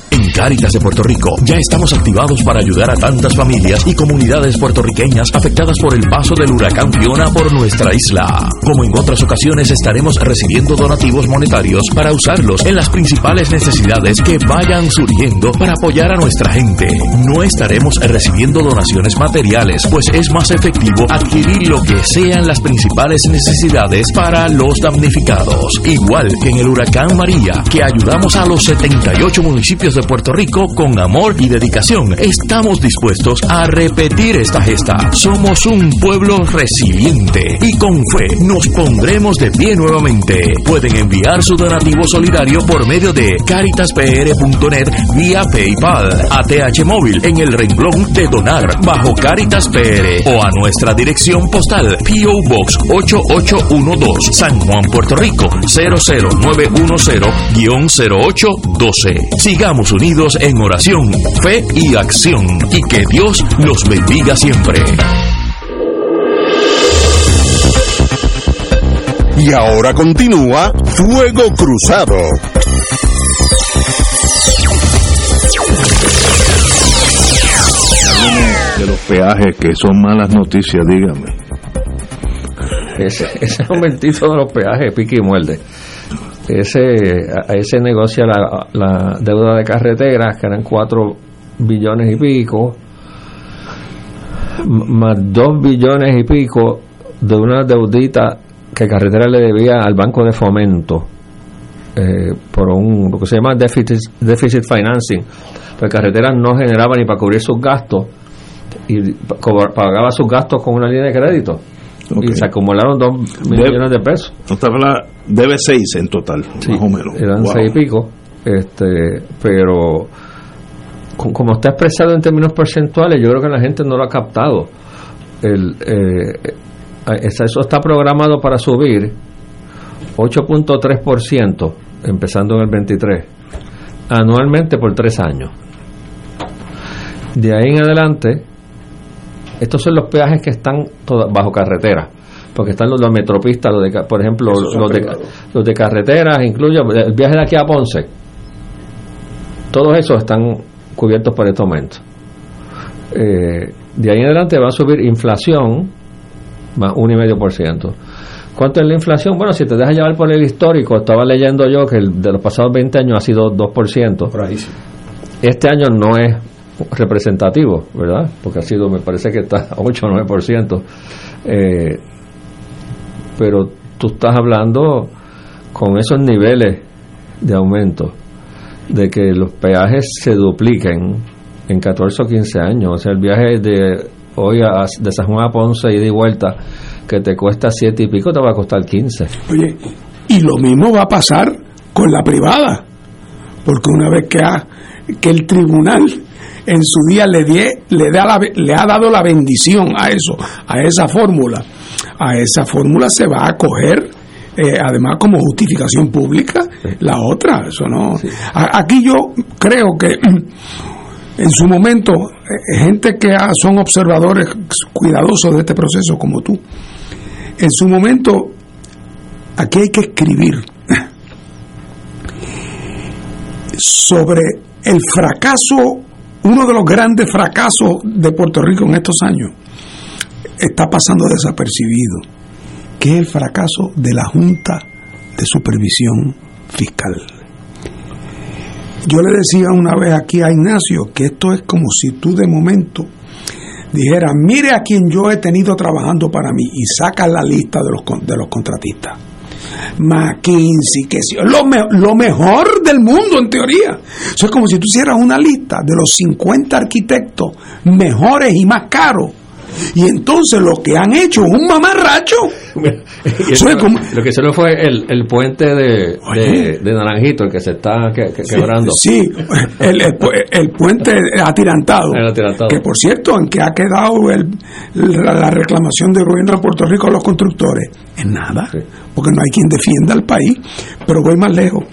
En Cáritas de Puerto Rico ya estamos activados para ayudar a tantas familias y comunidades puertorriqueñas afectadas por el paso del huracán Fiona por nuestra isla. Como en otras ocasiones estaremos recibiendo donativos monetarios para usarlos en las principales necesidades que vayan surgiendo para apoyar a nuestra gente. No estaremos recibiendo donaciones materiales, pues es más efectivo adquirir lo que sean las principales necesidades para los damnificados. Igual que en el huracán María, que ayudamos a los 78 municipios de Puerto Rico con amor y dedicación. Estamos dispuestos a repetir esta gesta. Somos un pueblo resiliente y con fe nos pondremos de pie nuevamente. Pueden enviar su donativo solidario por medio de caritaspr.net vía PayPal, ATH móvil en el renglón de donar bajo Caritas PR o a nuestra dirección postal PO Box 8812 San Juan, Puerto Rico 00910-0812. Sigamos unidos en oración, fe y acción y que Dios los bendiga siempre.
Y ahora continúa Fuego Cruzado.
de los peajes que son malas noticias, dígame.
Ese, ese aumentito de los peajes pique y muerde. Ese, a ese negocia la, deuda de carreteras, que eran 4 billones y pico, más 2 billones y pico de una deudita que carretera le debía al Banco de Fomento eh, por un lo que se llama deficit, deficit financing. Pues carreteras no generaba ni para cubrir sus gastos y pagaba sus gastos con una línea de crédito. Y se acumularon 2 millones de pesos.
Usted habla, debe seis en total, más o menos.
Eran
Wow.
seis y pico, este, pero co- como está expresado en términos porcentuales, yo creo que la gente no lo ha captado. El, eh, eh, eso está programado para subir 8.3%, empezando en el 23, anualmente por tres años. De ahí en adelante, estos son los peajes que están toda- bajo carretera, porque están los, los metropistas, los de, por ejemplo, los de, los de carreteras, incluye el viaje de aquí a Ponce. Todos esos están cubiertos por este aumento. Eh, de ahí en adelante va a subir inflación más 1,5%. ¿Cuánto es la inflación? Bueno, si te dejas llevar por el histórico, estaba leyendo yo que el de los pasados 20 años ha sido 2%. Este año no es representativo, ¿verdad? Porque ha sido, me parece que está a 8 o 9%. Eh, pero tú estás hablando con esos niveles de aumento, de que los peajes se dupliquen en 14 o 15 años. O sea, el viaje de hoy a, de San Juan a Ponce y de vuelta, que te cuesta 7 y pico, te va a costar 15.
Oye, y lo mismo va a pasar con la privada, porque una vez que, ha, que el tribunal en su día le, die, le, da la, le ha dado la bendición a eso, a esa fórmula, a esa fórmula se va a coger eh, además como justificación pública la otra, eso no. Aquí yo creo que en su momento eh, gente que son observadores cuidadosos de este proceso como tú, en su momento aquí hay que escribir sobre el fracaso, uno de los grandes fracasos de Puerto Rico en estos años, está pasando desapercibido, que es el fracaso de la Junta de Supervisión Fiscal. Yo le decía una vez aquí a Ignacio que esto es como si tú de momento dijeras, mire a quien yo he tenido trabajando para mí y sacas la lista de los, de los contratistas. McKinsey, que sí, lo, lo mejor del mundo en teoría. Eso es como si tú hicieras una lista de los 50 arquitectos mejores y más caros. Y entonces lo que han hecho es un mamarracho.
Lo que solo fue el, el puente de, de, de Naranjito, el que se está que- que- quebrando.
Sí, el, el pu- el puente atirantado. Que por cierto, en que ha quedado la, la reclamación del gobierno de Puerto Rico a los constructores. En nada, porque no hay quien defienda al país. Pero voy más lejos.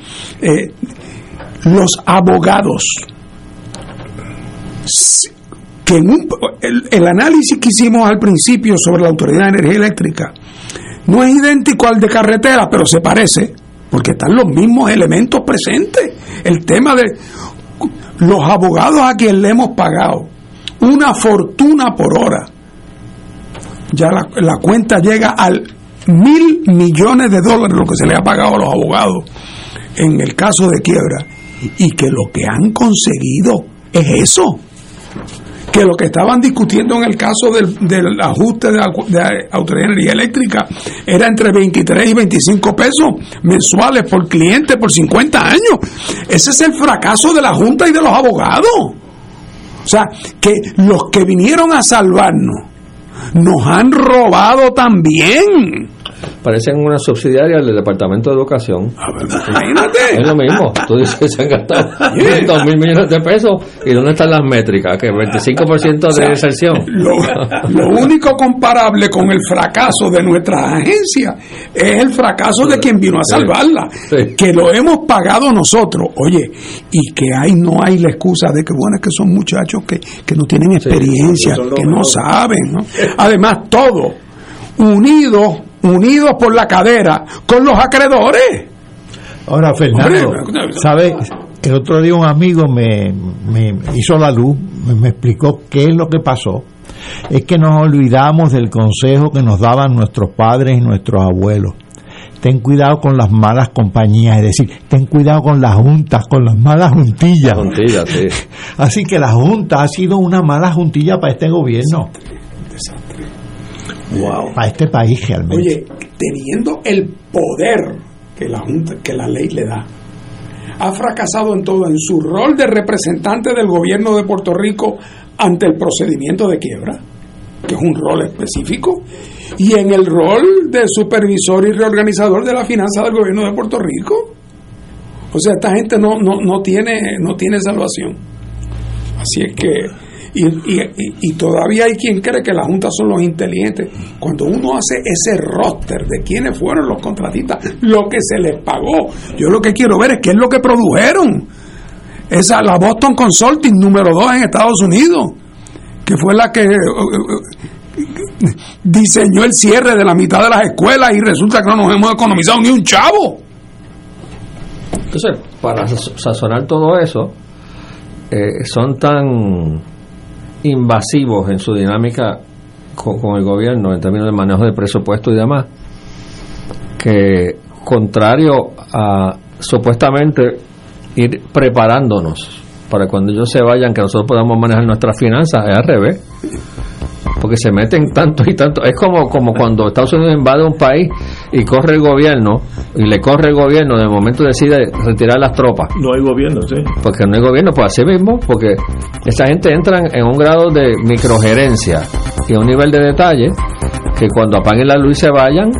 Eh, los abogados, que el, análisis que hicimos al principio sobre la Autoridad de Energía Eléctrica no es idéntico al de carretera, pero se parece, porque están los mismos elementos presentes. El tema de los abogados a quien le hemos pagado una fortuna por hora. Ya la, la cuenta llega al mil millones de dólares lo que se le ha pagado a los abogados en el caso de quiebra. Y que lo que han conseguido es eso que lo que estaban discutiendo en el caso del, del ajuste de, de Autoridad de Energía Eléctrica era entre 23 y 25 pesos mensuales por cliente por 50 años. Ese es el fracaso de la Junta y de los abogados. O sea, que los que vinieron a salvarnos nos han robado también.
Parecen una subsidiaria del Departamento de Educación.
Imagínate.
Es lo mismo. Tú dices, se han gastado dos mil millones de pesos. ¿Y dónde están las métricas? Que 25% de
O sea,
deserción.
Lo, lo único comparable con el fracaso de nuestra agencia es el fracaso de quien vino a salvarla, que lo hemos pagado nosotros. Oye, y que ahí no hay la excusa de que, bueno, es que son muchachos que, que no tienen experiencia, que no saben. ¿no? Además, todo unidos, unidos por la cadera con los acreedores.
Ahora, Fernando,
Hombre,
¿sabe, el otro día un amigo me, me hizo la luz, me, me explicó qué es lo que pasó. Es que nos olvidamos del consejo que nos daban nuestros padres y nuestros abuelos ten cuidado con las malas compañías, es decir, ten cuidado con las juntas, con las malas juntillas.
Juntillas, sí.
Así que la junta ha sido una mala juntilla para este gobierno.
Wow.
Para este país realmente.
Oye, teniendo el poder que la junta, que la ley le da, ha fracasado en todo, en su rol de representante del gobierno de Puerto Rico ante el procedimiento de quiebra, que es un rol específico, y en el rol de supervisor y reorganizador de la finanza del gobierno de Puerto Rico. O sea, esta gente no, no, no, tiene, no tiene salvación. Así es que, y, y, y, todavía hay quien cree que la Junta son los inteligentes. Cuando uno hace ese roster de quiénes fueron los contratistas, lo que se les pagó, yo lo que quiero ver es qué es lo que produjeron. Esa, la Boston Consulting número 2 en Estados Unidos, que fue la que diseñó el cierre de la mitad de las escuelas y resulta que no nos hemos economizado ni un chavo.
Entonces, para sazonar todo eso, eh, son tan invasivos en su dinámica con, el gobierno en términos de manejo de presupuesto y demás, que contrario a supuestamente ir preparándonos para cuando ellos se vayan, que nosotros podamos manejar nuestras finanzas, es al revés porque se meten tanto y tanto. Es como, como cuando Estados Unidos invade un país y corre el gobierno, y le corre el gobierno, de momento decide retirar las tropas.
No hay gobierno, sí.
Porque no hay gobierno, pues así mismo, porque esa gente entra en un grado de microgerencia y a un nivel de detalle que cuando apaguen la luz y se vayan,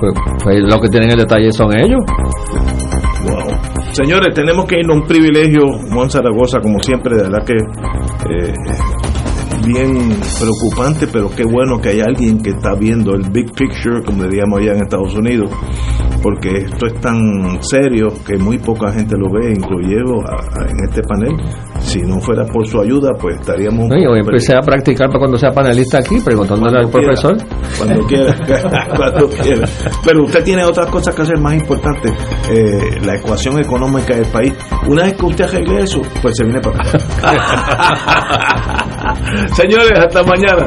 pues, pues lo que tienen el detalle son ellos.
Wow. Señores, tenemos que irnos un privilegio, Juan Zaragoza, como siempre, de verdad que eh, bien preocupante, pero qué bueno que hay alguien que está viendo el big picture, como le allá en Estados Unidos, porque esto es tan serio que muy poca gente lo ve, incluyendo en este panel. Si no fuera por su ayuda, pues estaríamos...
No, yo empecé a practicar para cuando sea panelista aquí, preguntándole al profesor.
Cuando quiera, cuando quiera. Pero usted tiene otras cosas que hacer más importantes. Eh, la ecuación económica del país. Una vez que usted arregle eso, pues se viene para acá. Señores, hasta mañana.